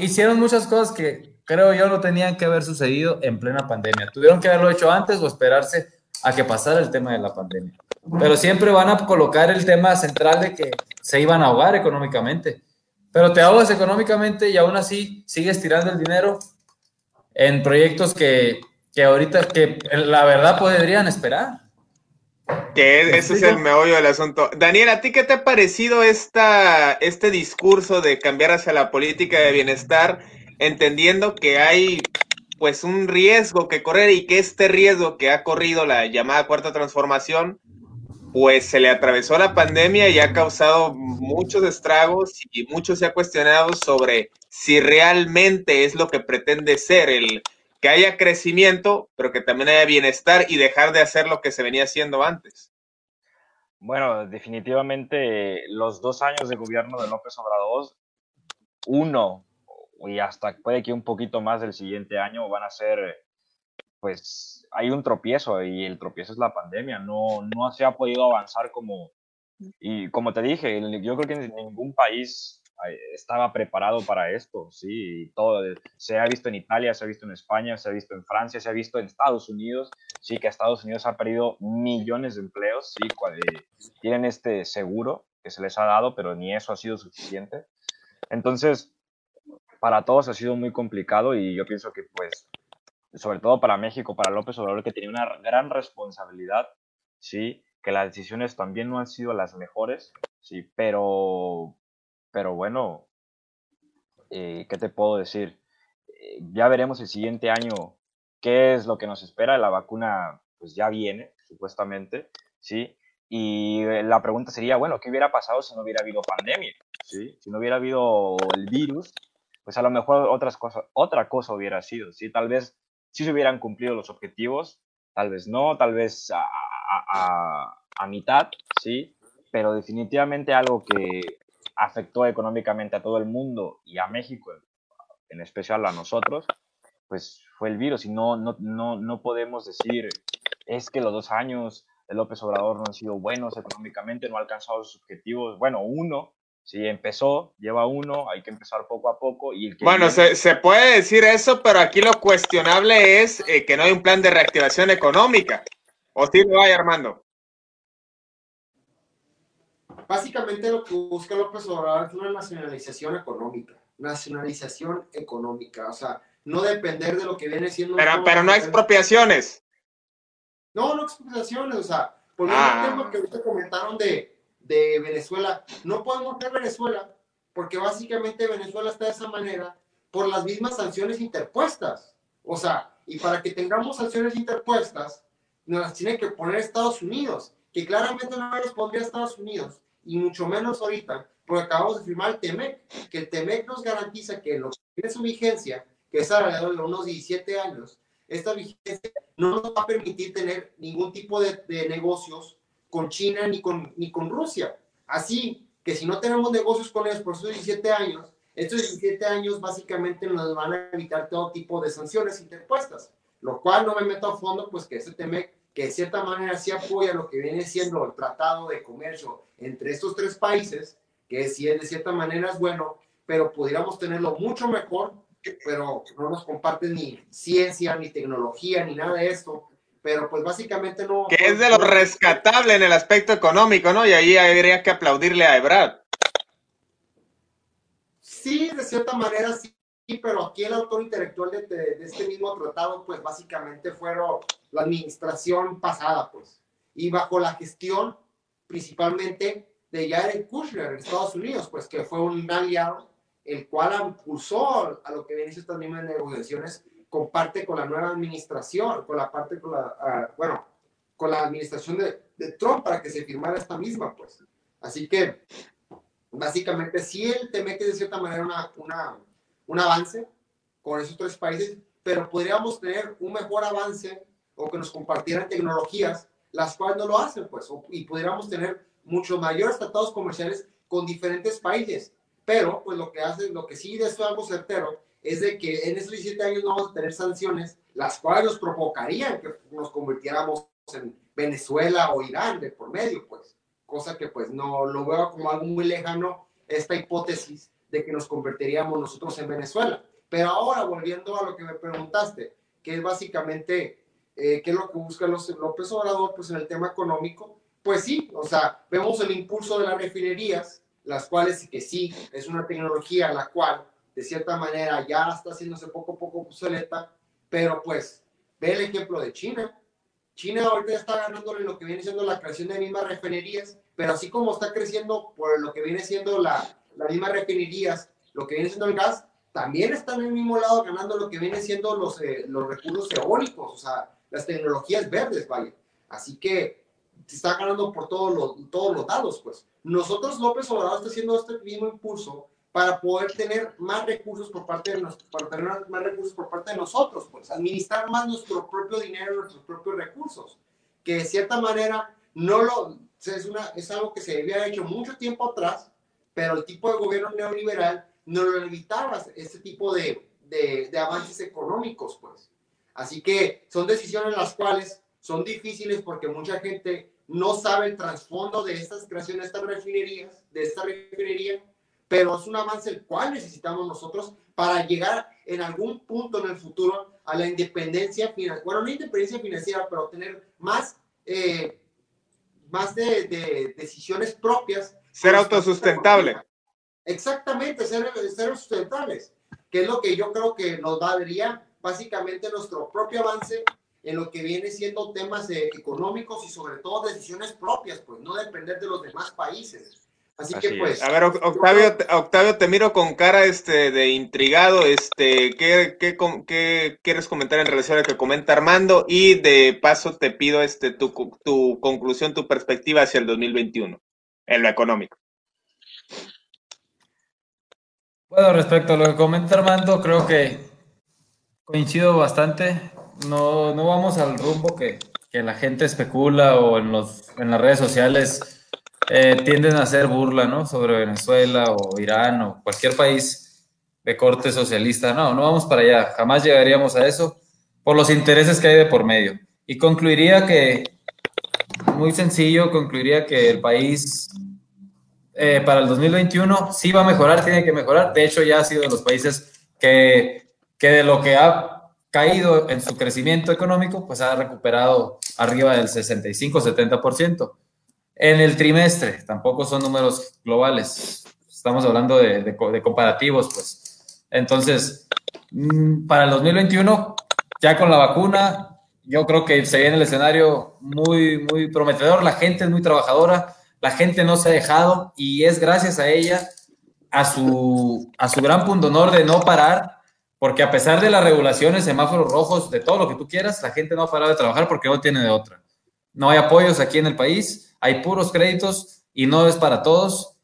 hicieron muchas cosas que creo yo, no tenían que haber sucedido en plena pandemia. Tuvieron que haberlo hecho antes o esperarse a que pasara el tema de la pandemia. Pero siempre van a colocar el tema central de que se iban a ahogar económicamente. Pero te ahogas económicamente y aún así sigues tirando el dinero en proyectos que, que ahorita, que la verdad podrían esperar. Que ese es el meollo del asunto. Daniel, ¿a ti qué te ha parecido esta, este discurso de cambiar hacia la política de bienestar? entendiendo que hay pues un riesgo que correr y que este riesgo que ha corrido la llamada cuarta transformación, pues se le atravesó la pandemia y ha causado muchos estragos y mucho se ha cuestionado sobre si realmente es lo que pretende ser el que haya crecimiento, pero que también haya bienestar y dejar de hacer lo que se venía haciendo antes. Bueno, definitivamente los dos años de gobierno de López Obrador, uno, y hasta puede que un poquito más del siguiente año van a ser, pues hay un tropiezo y el tropiezo es la pandemia, no, no se ha podido avanzar como, y como te dije, yo creo que ningún país eh, estaba preparado para esto, sí, todo, se ha visto en Italia, se ha visto en España, se ha visto en Francia, se ha visto en Estados Unidos, sí, que Estados Unidos ha perdido millones de empleos, sí, eh, tienen este seguro que se les ha dado, pero ni eso ha sido suficiente. Entonces, para todos ha sido muy complicado y yo pienso que pues, sobre todo para México, para López Obrador, que tenía una gran responsabilidad, sí, que las decisiones también no han sido las mejores, sí, pero, pero bueno, eh, ¿qué te puedo decir? Eh, ya veremos el siguiente año qué es lo que nos espera. La vacuna, pues ya viene, supuestamente, ¿sí? Y eh, la pregunta sería, bueno, ¿qué hubiera pasado si no hubiera habido pandemia? ¿sí? Si no hubiera habido el virus, pues a lo mejor otras cosas, otra cosa hubiera sido, ¿sí? Tal vez sí se hubieran cumplido los objetivos, tal vez no, tal vez a, a, a mitad, ¿sí? Pero definitivamente algo que afectó económicamente a todo el mundo y a México, en especial a nosotros, pues fue el virus y no, no, no, no podemos decir es que los dos años de López Obrador no han sido buenos económicamente, no ha alcanzado sus objetivos. Bueno, uno, Sí, empezó, lleva uno, hay que empezar poco a poco. Y el bueno, se, puede decir eso, pero aquí lo cuestionable es eh, que no hay un plan de reactivación económica. ¿O sí lo hay, Armando? Básicamente lo que busca López Obrador es una nacionalización económica. Nacionalización económica. O sea, no depender de lo que viene siendo... Pero, pero no expropiaciones. No, no expropiaciones, o sea, por Ah. el tema que ahorita comentaron de, de Venezuela, no podemos ver Venezuela porque básicamente Venezuela está de esa manera por las mismas sanciones interpuestas. O sea, y para que tengamos sanciones interpuestas, nos las tiene que poner Estados Unidos, que claramente no nos pondría Estados Unidos, y mucho menos ahorita, porque acabamos de firmar el TEMEC, que el TEMEC nos garantiza que lo que tiene su vigencia, que es alrededor de unos 17 años, esta vigencia no nos va a permitir tener ningún tipo de negocios con China ni con, ni con Rusia. Así que si no tenemos negocios con ellos por esos 17 años, estos 17 años básicamente nos van a evitar todo tipo de sanciones interpuestas, lo cual no me meto a fondo, pues que ese TEMEC, que de cierta manera sí apoya lo que viene siendo el tratado de comercio entre estos tres países, que sí es de cierta manera es bueno, pero pudiéramos tenerlo mucho mejor, pero no nos comparten ni ciencia, ni tecnología, ni nada de esto, pero pues básicamente no... Que es de lo rescatable en el aspecto económico, ¿no? Y ahí habría que aplaudirle a Ebrard. Sí, de cierta manera sí, pero aquí el autor intelectual de, de- de este mismo tratado, pues básicamente fueron la administración pasada, pues, y bajo la gestión principalmente de Jared Kushner en Estados Unidos, pues que fue un aliado, el cual impulsó a lo que vienen estas mismas negociaciones, comparte con la nueva administración, con la parte, con la, ah, bueno, con la administración de, de Trump para que se firmara esta misma, pues. Así que básicamente sí el TMEC es de cierta manera una, una, un avance con esos tres países, pero podríamos tener un mejor avance o que nos compartieran tecnologías, las cuales no lo hacen, pues, o- y pudiéramos tener muchos mayores tratados comerciales con diferentes países. Pero, pues, lo que hace, lo que sí de esto es algo certero, es de que en estos 17 años no vamos a tener sanciones, las cuales nos provocarían que nos convirtiéramos en Venezuela o Irán de por medio, pues cosa que pues no lo veo como algo muy lejano esta hipótesis de que nos convertiríamos nosotros en Venezuela. Pero ahora, volviendo a lo que me preguntaste, que es básicamente eh, qué es lo que busca los, López Obrador pues en el tema económico, pues sí, o sea, vemos el impulso de las refinerías, las cuales que sí, es una tecnología la cual de cierta manera ya está haciéndose poco a poco obsoleta, pero pues ve el ejemplo de China, China ahorita está ganándole lo que viene siendo la creación de mismas refinerías, pero así como está creciendo por lo que viene siendo la, las mismas refinerías, lo que viene siendo el gas, también está en el mismo lado ganando lo que viene siendo los, eh, los recursos eólicos, o sea, las tecnologías verdes, vaya. Así que se está ganando por todos los, todos los lados, pues. Nosotros, López Obrador, está haciendo este mismo impulso para poder tener más recursos por parte de nosotros, para tener más recursos por parte de nosotros, pues administrar más nuestro propio dinero, nuestros propios recursos, que de cierta manera no lo es una es algo que se había hecho mucho tiempo atrás, pero el tipo de gobierno neoliberal no lo evitaba este tipo de, de, avances económicos, pues. Así que son decisiones las cuales son difíciles porque mucha gente no sabe el trasfondo de estas creaciones, de estas refinerías, de esta refinería, pero es un avance el cual necesitamos nosotros para llegar en algún punto en el futuro a la independencia financiera, bueno, no independencia financiera, pero tener más, eh, más de, de decisiones propias. Ser autosustentable. Exactamente, ser, ser sustentables, que es lo que yo creo que nos daría básicamente nuestro propio avance en lo que viene siendo temas eh, económicos y sobre todo decisiones propias, pues no depender de los demás países. Así, Así que pues... A ver, Oc- Octavio, te- Octavio, te miro con cara este, de intrigado. Este, ¿qué, qué, qué quieres comentar en relación a lo que comenta Armando? Y de paso te pido este, tu, tu conclusión, tu perspectiva hacia el 2021 en lo económico. Bueno, respecto a lo que comenta Armando, creo que coincido bastante. No, no vamos al rumbo que, que la gente especula o en, los, en las redes sociales eh, tienden a hacer burla, ¿no? Sobre Venezuela o Irán o cualquier país de corte socialista. No, no vamos para allá. Jamás llegaríamos a eso por los intereses que hay de por medio. Y concluiría que, muy sencillo, concluiría que el país eh, para el 2021 sí va a mejorar, tiene que mejorar. De hecho, ya ha sido de los países que, que de lo que ha caído en su crecimiento económico, pues ha recuperado arriba del 65-70%. En el trimestre, tampoco son números globales, estamos hablando de, comparativos, pues. Entonces, Mm, para el 2021, ya con la vacuna, yo creo que se viene el escenario muy, muy prometedor. La gente es muy trabajadora, la gente no se ha dejado y es gracias a ella, a su, a su gran punto honor de no parar, porque a pesar de las regulaciones, semáforos rojos, de todo lo que tú quieras, la gente no ha parado de trabajar porque no tiene de otra. No hay apoyos aquí en el país, hay puros créditos y no es para todos.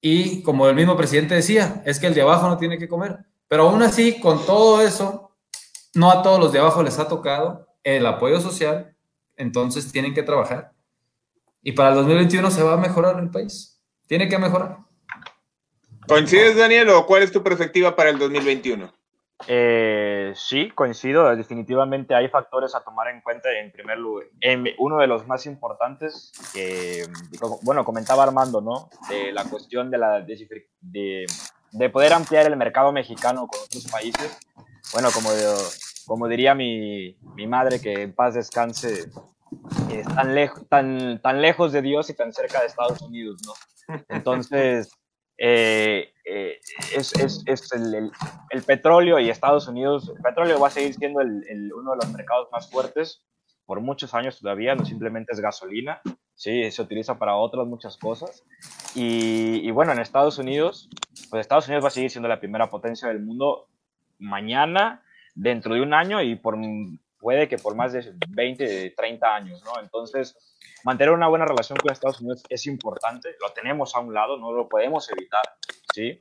Y como el mismo presidente decía, es que el de abajo no tiene que comer. Pero aún así, con todo eso, no a todos los de abajo les ha tocado el apoyo social, entonces tienen que trabajar. Y para el 2021 se va a mejorar el país. Tiene que mejorar. ¿Coincides, Daniel, o cuál es tu perspectiva para el 2021? Eh, sí, coincido. Definitivamente hay factores a tomar en cuenta. En primer lugar, uno de los más importantes, que, bueno, comentaba Armando, ¿no? De la cuestión de, la, de, de poder ampliar el mercado mexicano con otros países. Bueno, como, como diría mi, mi madre, que en paz descanse, eh, tan, lejos, tan, tan lejos de Dios y tan cerca de Estados Unidos, ¿no? Entonces, eh, eh, es, es, es el, el, petróleo y Estados Unidos, el petróleo va a seguir siendo el, uno de los mercados más fuertes por muchos años todavía, no simplemente es gasolina, sí, se utiliza para otras muchas cosas. Y, y, bueno, en Estados Unidos, pues Estados Unidos va a seguir siendo la primera potencia del mundo mañana, dentro de un año y por, puede que por más de 20, 30 años, ¿no? Entonces, mantener una buena relación con Estados Unidos es importante, lo tenemos a un lado, no lo podemos evitar, ¿sí?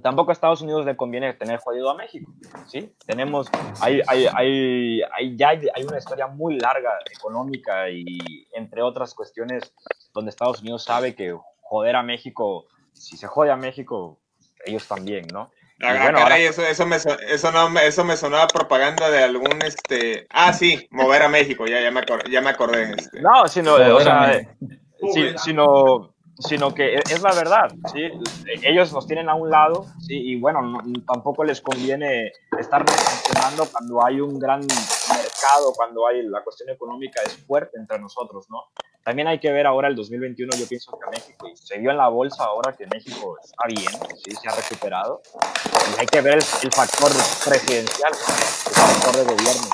tampoco a Estados Unidos le conviene tener jodido a México, ¿sí? Tenemos, hay, hay, hay, hay, ya hay una historia muy larga económica y entre otras cuestiones donde Estados Unidos sabe que joder a México, si se jode a México, ellos también, ¿no? Ah, bueno, caray, eso, eso, me, eso, no, eso me sonaba propaganda de algún, este... Ah, sí, mover a México, ya, ya, me, acordé, ya me acordé. Este. No, sino, o sea, sí, sino, sino que es la verdad, ¿sí? Ellos nos tienen a un lado, ¿sí? Y bueno, tampoco les conviene estar funcionando cuando hay un gran mercado, cuando hay la cuestión económica es fuerte entre nosotros, ¿no? También hay que ver ahora el 2021, yo pienso que México, y se vio en la bolsa ahora que México está bien, ¿sí? se ha recuperado, y hay que ver el, factor presidencial, el factor de gobierno.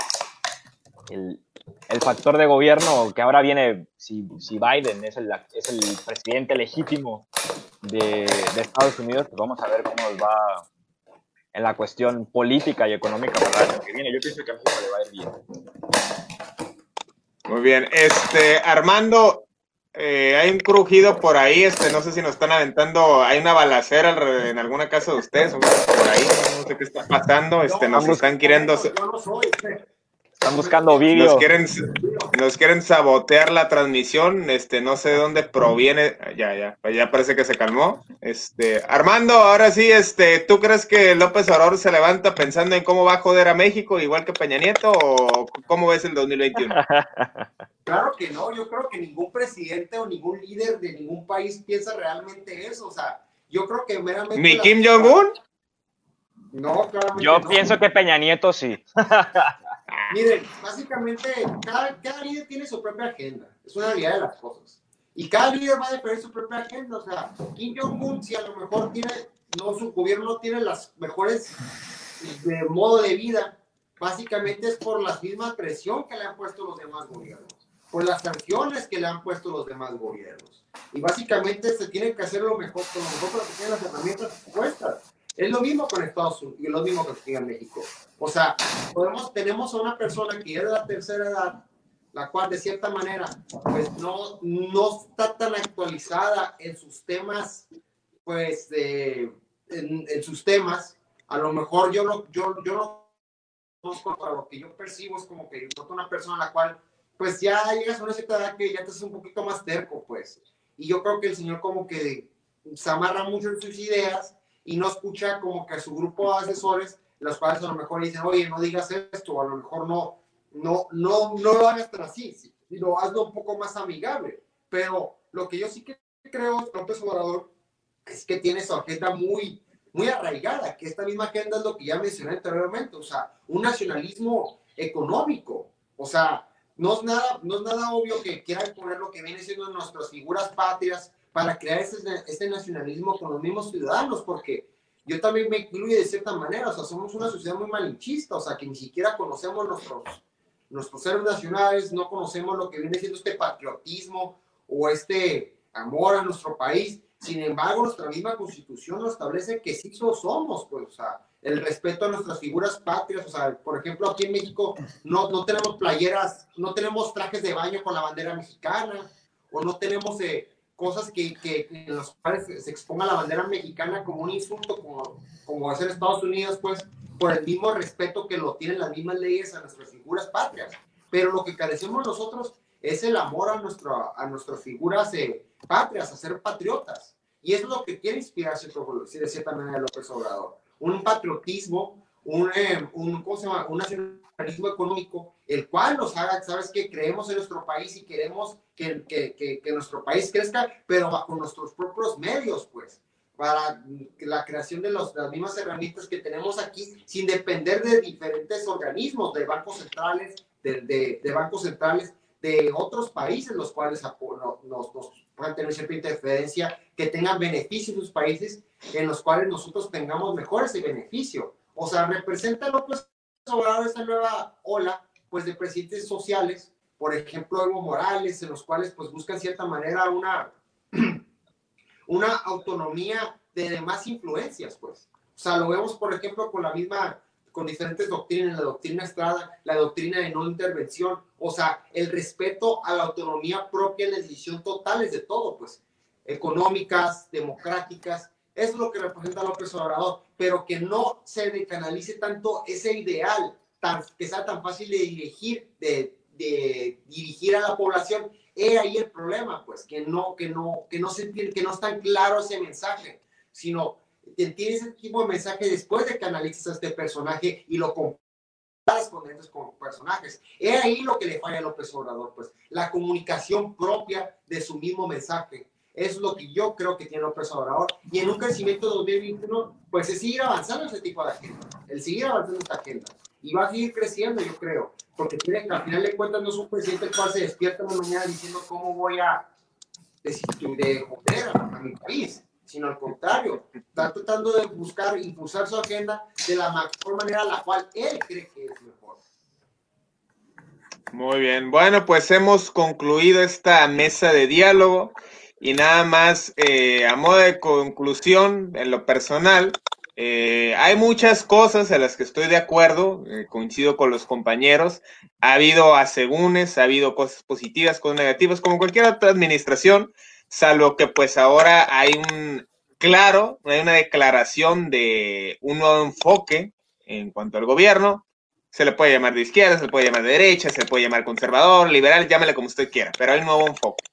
El, el, factor de gobierno que ahora viene, si, si Biden es el, es el presidente legítimo de, de, Estados Unidos, pues vamos a ver cómo nos va en la cuestión política y económica para el año que viene. Yo pienso que a México le va a ir bien. Muy bien, este Armando, eh, hay un crujido por ahí, este, no sé si nos están aventando, hay una balacera en alguna casa de ustedes, por ahí, no sé qué está pasando, este, nos están queriendo. Están buscando vídeos. Nos quieren, nos quieren sabotear la transmisión. Este, no sé de dónde proviene. Ya, ya, ya parece que se calmó. Este, Armando, ahora sí, este, ¿tú crees que López Obrador se levanta pensando en cómo va a joder a México igual que Peña Nieto o cómo ves el 2021? Claro que no, yo creo que ningún presidente o ningún líder de ningún país piensa realmente eso. O sea, yo creo que meramente. ¿Mi Kim Jong-un? No, claramente Yo pienso que Peña Nieto sí. Miren, básicamente cada, cada, líder tiene su propia agenda, es una realidad de las cosas. Y cada líder va a defender su propia agenda. O sea, Kim Jong-un, si a lo mejor tiene, no, su gobierno no tiene las mejores de modo de vida, básicamente es por la misma presión que le han puesto los demás gobiernos, por las sanciones que le han puesto los demás gobiernos. Y básicamente se tiene que hacer lo mejor, con lo mejor para que tengan las herramientas puestas. Es lo mismo con Estados Unidos y lo mismo que en México. O sea, podemos, tenemos a una persona que es de la tercera edad, la cual de cierta manera pues no, no está tan actualizada en sus temas, pues en, en, sus temas. A lo mejor yo lo, yo, yo lo para lo que yo percibo es como que una persona a la cual pues ya llegas a una cierta edad que ya te haces un poquito más terco, pues. Y yo creo que el señor como que se amarra mucho en sus ideas y no escucha como que su grupo de asesores, los cuales a lo mejor dicen, oye, no digas esto, a lo mejor no, no, no, no lo hagas tan así, sino hazlo un poco más amigable. Pero lo que yo sí que creo, López Obrador, es que tiene su agenda muy, muy arraigada, que esta misma agenda es lo que ya mencioné anteriormente, o sea, un nacionalismo económico, o sea, no es nada, no es nada obvio que quieran poner lo que viene siendo nuestras figuras patrias para crear ese, ese nacionalismo con los mismos ciudadanos, porque yo también me incluye de cierta manera, o sea, somos una sociedad muy malinchista, o sea, que ni siquiera conocemos nuestros, nuestros héroes nacionales, no conocemos lo que viene siendo este patriotismo o este amor a nuestro país. Sin embargo, nuestra misma constitución nos establece que sí somos, pues, o sea, el respeto a nuestras figuras patrias, o sea, por ejemplo, aquí en México no, no tenemos playeras, no tenemos trajes de baño con la bandera mexicana, o no tenemos eh, cosas que, que, en los cuales se exponga la bandera mexicana como un insulto, como, como en Estados Unidos, pues, por el mismo respeto que lo tienen las mismas leyes a nuestras figuras patrias. Pero lo que carecemos nosotros es el amor a, nuestro, a nuestras figuras eh, patrias, a ser patriotas. Y eso es lo que quiere inspirarse, de cierta manera, López Obrador un patriotismo, un, eh, un, ¿cómo se llama? un económico, el cual nos haga, ¿sabes que Creemos en nuestro país y queremos que, que, que, nuestro país crezca, pero bajo nuestros propios medios, pues, para la creación de, los, las mismas herramientas que tenemos aquí, sin depender de diferentes organismos, de bancos centrales, de, de, de bancos centrales de otros países, los cuales nos, nos puedan tener cierta interferencia, que tengan beneficios en sus países en los cuales nosotros tengamos mejor ese beneficio. O sea, representa López Obrador esta nueva ola pues de presidentes sociales, por ejemplo Evo Morales, en los cuales pues buscan cierta manera una, una autonomía de demás influencias, pues. O sea, lo vemos, por ejemplo, con la misma, con diferentes doctrinas, la doctrina Estrada, la doctrina de no intervención, o sea, el respeto a la autonomía propia en la decisión totales de todo, pues, económicas, democráticas, es lo que representa López Obrador, pero que no se decanalice tanto ese ideal, tan, que sea tan fácil de dirigir, de, de dirigir a la población. He ahí el problema, pues, que no, que no, que no se que no es tan claro ese mensaje, sino tienes ese tipo mensaje después de que analices a este personaje y lo comparas con estos personajes. He ahí lo que le falla a López Obrador, pues, la comunicación propia de su mismo mensaje es lo que yo creo que tiene López Obrador. Y en un crecimiento de 2021, pues es seguir avanzando ese tipo de agenda, el seguir avanzando esta agenda. Y va a seguir creciendo, yo creo, porque tiene que al final de cuentas no es un presidente cual se despierta una mañana diciendo cómo voy a de joder a, mi país, sino al contrario, está tratando de buscar impulsar su agenda de la mejor manera la cual él cree que es mejor. Muy bien, bueno, pues hemos concluido esta mesa de diálogo. Y nada más, eh, a modo de conclusión, en lo personal, eh, hay muchas cosas en las que estoy de acuerdo, eh, coincido con los compañeros. Ha habido asegúnes, ha habido cosas positivas, cosas negativas, como cualquier otra administración, salvo que pues ahora hay un claro, hay una declaración de un nuevo enfoque en cuanto al gobierno. Se le puede llamar de izquierda, se le puede llamar de derecha, se le puede llamar conservador, liberal, llámele como usted quiera, pero hay un nuevo enfoque.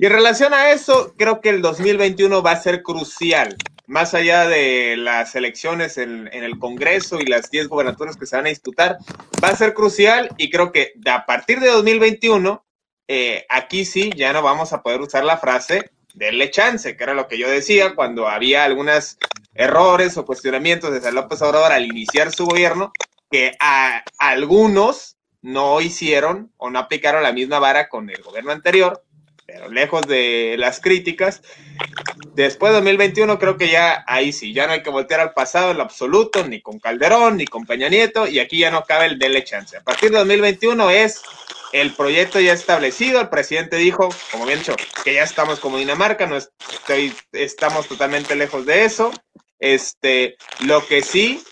Y en relación a eso, creo que el 2021 va a ser crucial, más allá de las elecciones en, el Congreso y las 10 gobernaturas que se van a disputar, va a ser crucial y creo que a partir de 2021, eh, aquí sí, ya no vamos a poder usar la frase denle chance, que era lo que yo decía cuando había algunos errores o cuestionamientos de López Obrador al iniciar su gobierno, que a algunos no hicieron o no aplicaron la misma vara con el gobierno anterior pero lejos de las críticas. Después de 2021 creo que ya ahí sí, ya no hay que voltear al pasado en absoluto, ni con Calderón, ni con Peña Nieto, y aquí ya no cabe el dele chance. A partir de 2021 es el proyecto ya establecido, el presidente dijo, como bien dicho, que ya estamos como Dinamarca, no estamos totalmente lejos de eso. Este, lo que sí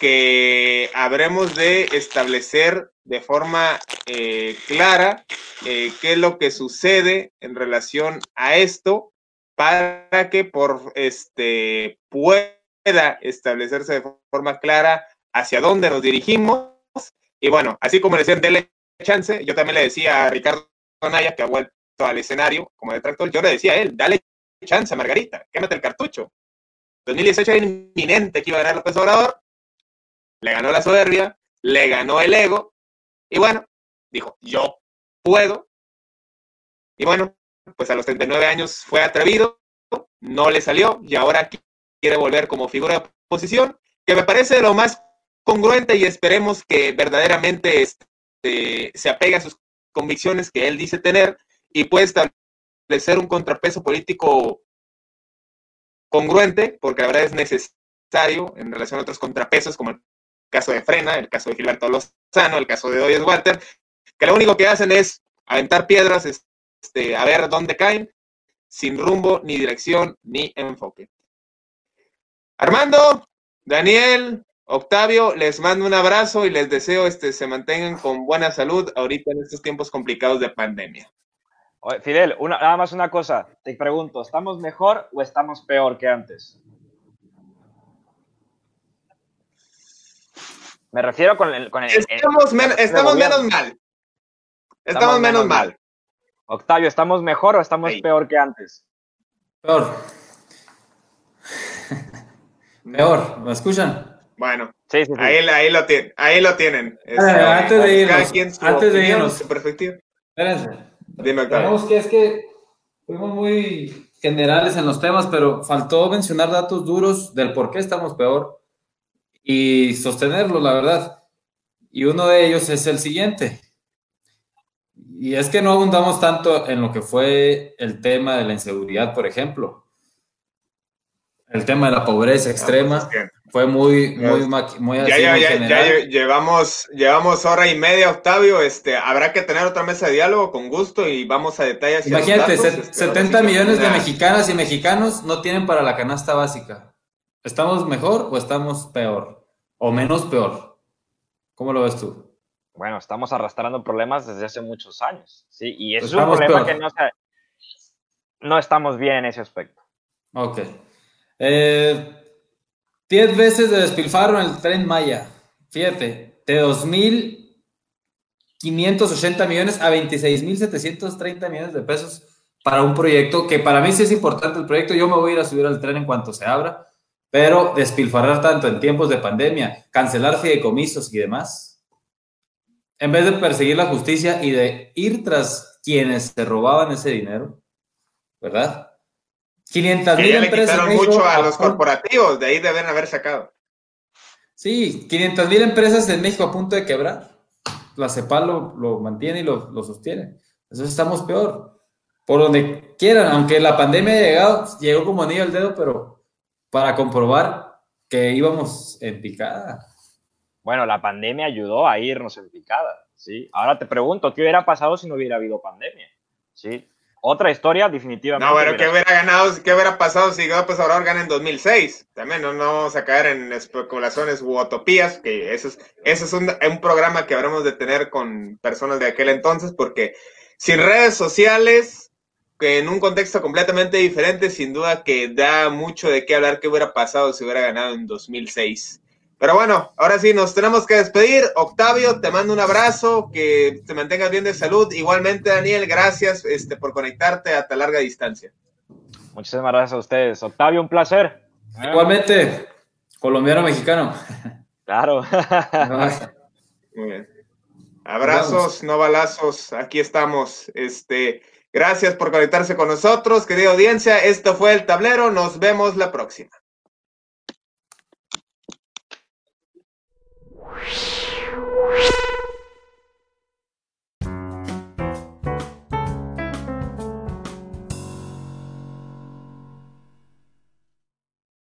que habremos de establecer de forma eh, clara eh, qué es lo que sucede en relación a esto para que por este pueda establecerse de forma clara hacia dónde nos dirigimos. Y bueno, así como le decían, dele chance, yo también le decía a Ricardo Naya, que ha vuelto al escenario como detractor, yo le decía a él, dale chance, Margarita, quémate el cartucho. 2018 era inminente que iba a ganar López Obrador, le ganó la soberbia, le ganó el ego, y bueno, dijo, yo puedo. Y bueno, pues a los 39 años fue atrevido, no le salió y ahora quiere volver como figura de oposición, que me parece lo más congruente y esperemos que verdaderamente este, se apegue a sus convicciones que él dice tener y puede establecer un contrapeso político congruente, porque la verdad es necesario en relación a otros contrapesos, como el caso de Frena, el caso de Gilberto Lozano, el caso de Doyes Walter, que lo único que hacen es aventar piedras, este, a ver dónde caen, sin rumbo, ni dirección, ni enfoque. Armando, Daniel, Octavio, les mando un abrazo y les deseo este se mantengan con buena salud ahorita en estos tiempos complicados de pandemia. Fidel, una, nada más una cosa, te pregunto, ¿estamos mejor o estamos peor que antes? Me refiero con el... Con el estamos, estamos menos mal. Estamos, menos mal. Octavio, ¿estamos mejor o estamos peor que antes? Peor. peor, ¿me escuchan? Bueno, sí, sí, Ahí, ahí, lo tienen. Ahí lo tienen. antes de irnos, antes de irnos. Perspectiva. Espérense. Dime, Tenemos que es que fuimos muy generales en los temas, pero faltó mencionar datos duros del por qué estamos peor y sostenerlo, la verdad. Y uno de ellos es el siguiente. Y es que no abundamos tanto en lo que fue el tema de la inseguridad, por ejemplo. El tema de la pobreza extrema fue muy, muy, muy así, ya, ya, ya, llevamos, llevamos hora y media, Octavio. Este, habrá que tener otra mesa de diálogo con gusto y vamos a detalles. Imagínate, 70 este, millones de mexicanas y mexicanos no tienen para la canasta básica. ¿Estamos mejor o estamos peor? ¿O menos peor? ¿Cómo lo ves tú? Bueno, estamos arrastrando problemas desde hace muchos años, ¿sí? Y es un problema que no, no estamos bien en ese aspecto. Ok. Eh, 10 veces de despilfarro en el tren Maya. Fíjate, de 2.580 millones a 26.730 millones de pesos para un proyecto que para mí sí es importante el proyecto. Yo me voy a ir a subir al tren en cuanto se abra, pero despilfarrar tanto en tiempos de pandemia, cancelar fideicomisos y demás, en vez de perseguir la justicia y de ir tras quienes se robaban ese dinero, ¿verdad? 500 mil empresas. Le mucho a los corporativos, de ahí deben haber sacado. Sí, 500 mil empresas en México a punto de quebrar. La CEPAL lo, mantiene y lo, sostiene. Entonces estamos peor. Por donde quieran, aunque la pandemia ha llegado, llegó como anillo al dedo, pero para comprobar que íbamos en picada. Bueno, la pandemia ayudó a irnos en picada, ¿sí? Ahora te pregunto, ¿qué hubiera pasado si no hubiera habido pandemia? ¿Sí? otra historia definitivamente. No, bueno, ¿qué hubiera ganado, qué hubiera pasado si López Obrador gana en 2006? También no, no vamos a caer en especulaciones u utopías, que eso es, eso es un, un, programa que habremos de tener con personas de aquel entonces, porque sin redes sociales, que en un contexto completamente diferente, sin duda que da mucho de qué hablar qué hubiera pasado si hubiera ganado en 2006. Pero bueno, ahora sí, nos tenemos que despedir. Octavio, te mando un abrazo, que te mantengas bien de salud. Igualmente, Daniel, gracias este, por conectarte a tan larga distancia. Muchísimas gracias a ustedes. Octavio, un placer. Igualmente, colombiano-mexicano. Claro. Muy bien. Abrazos, no balazos, aquí estamos. Este, Gracias por conectarse con nosotros, querida audiencia. Esto fue El Tablero. Nos vemos la próxima.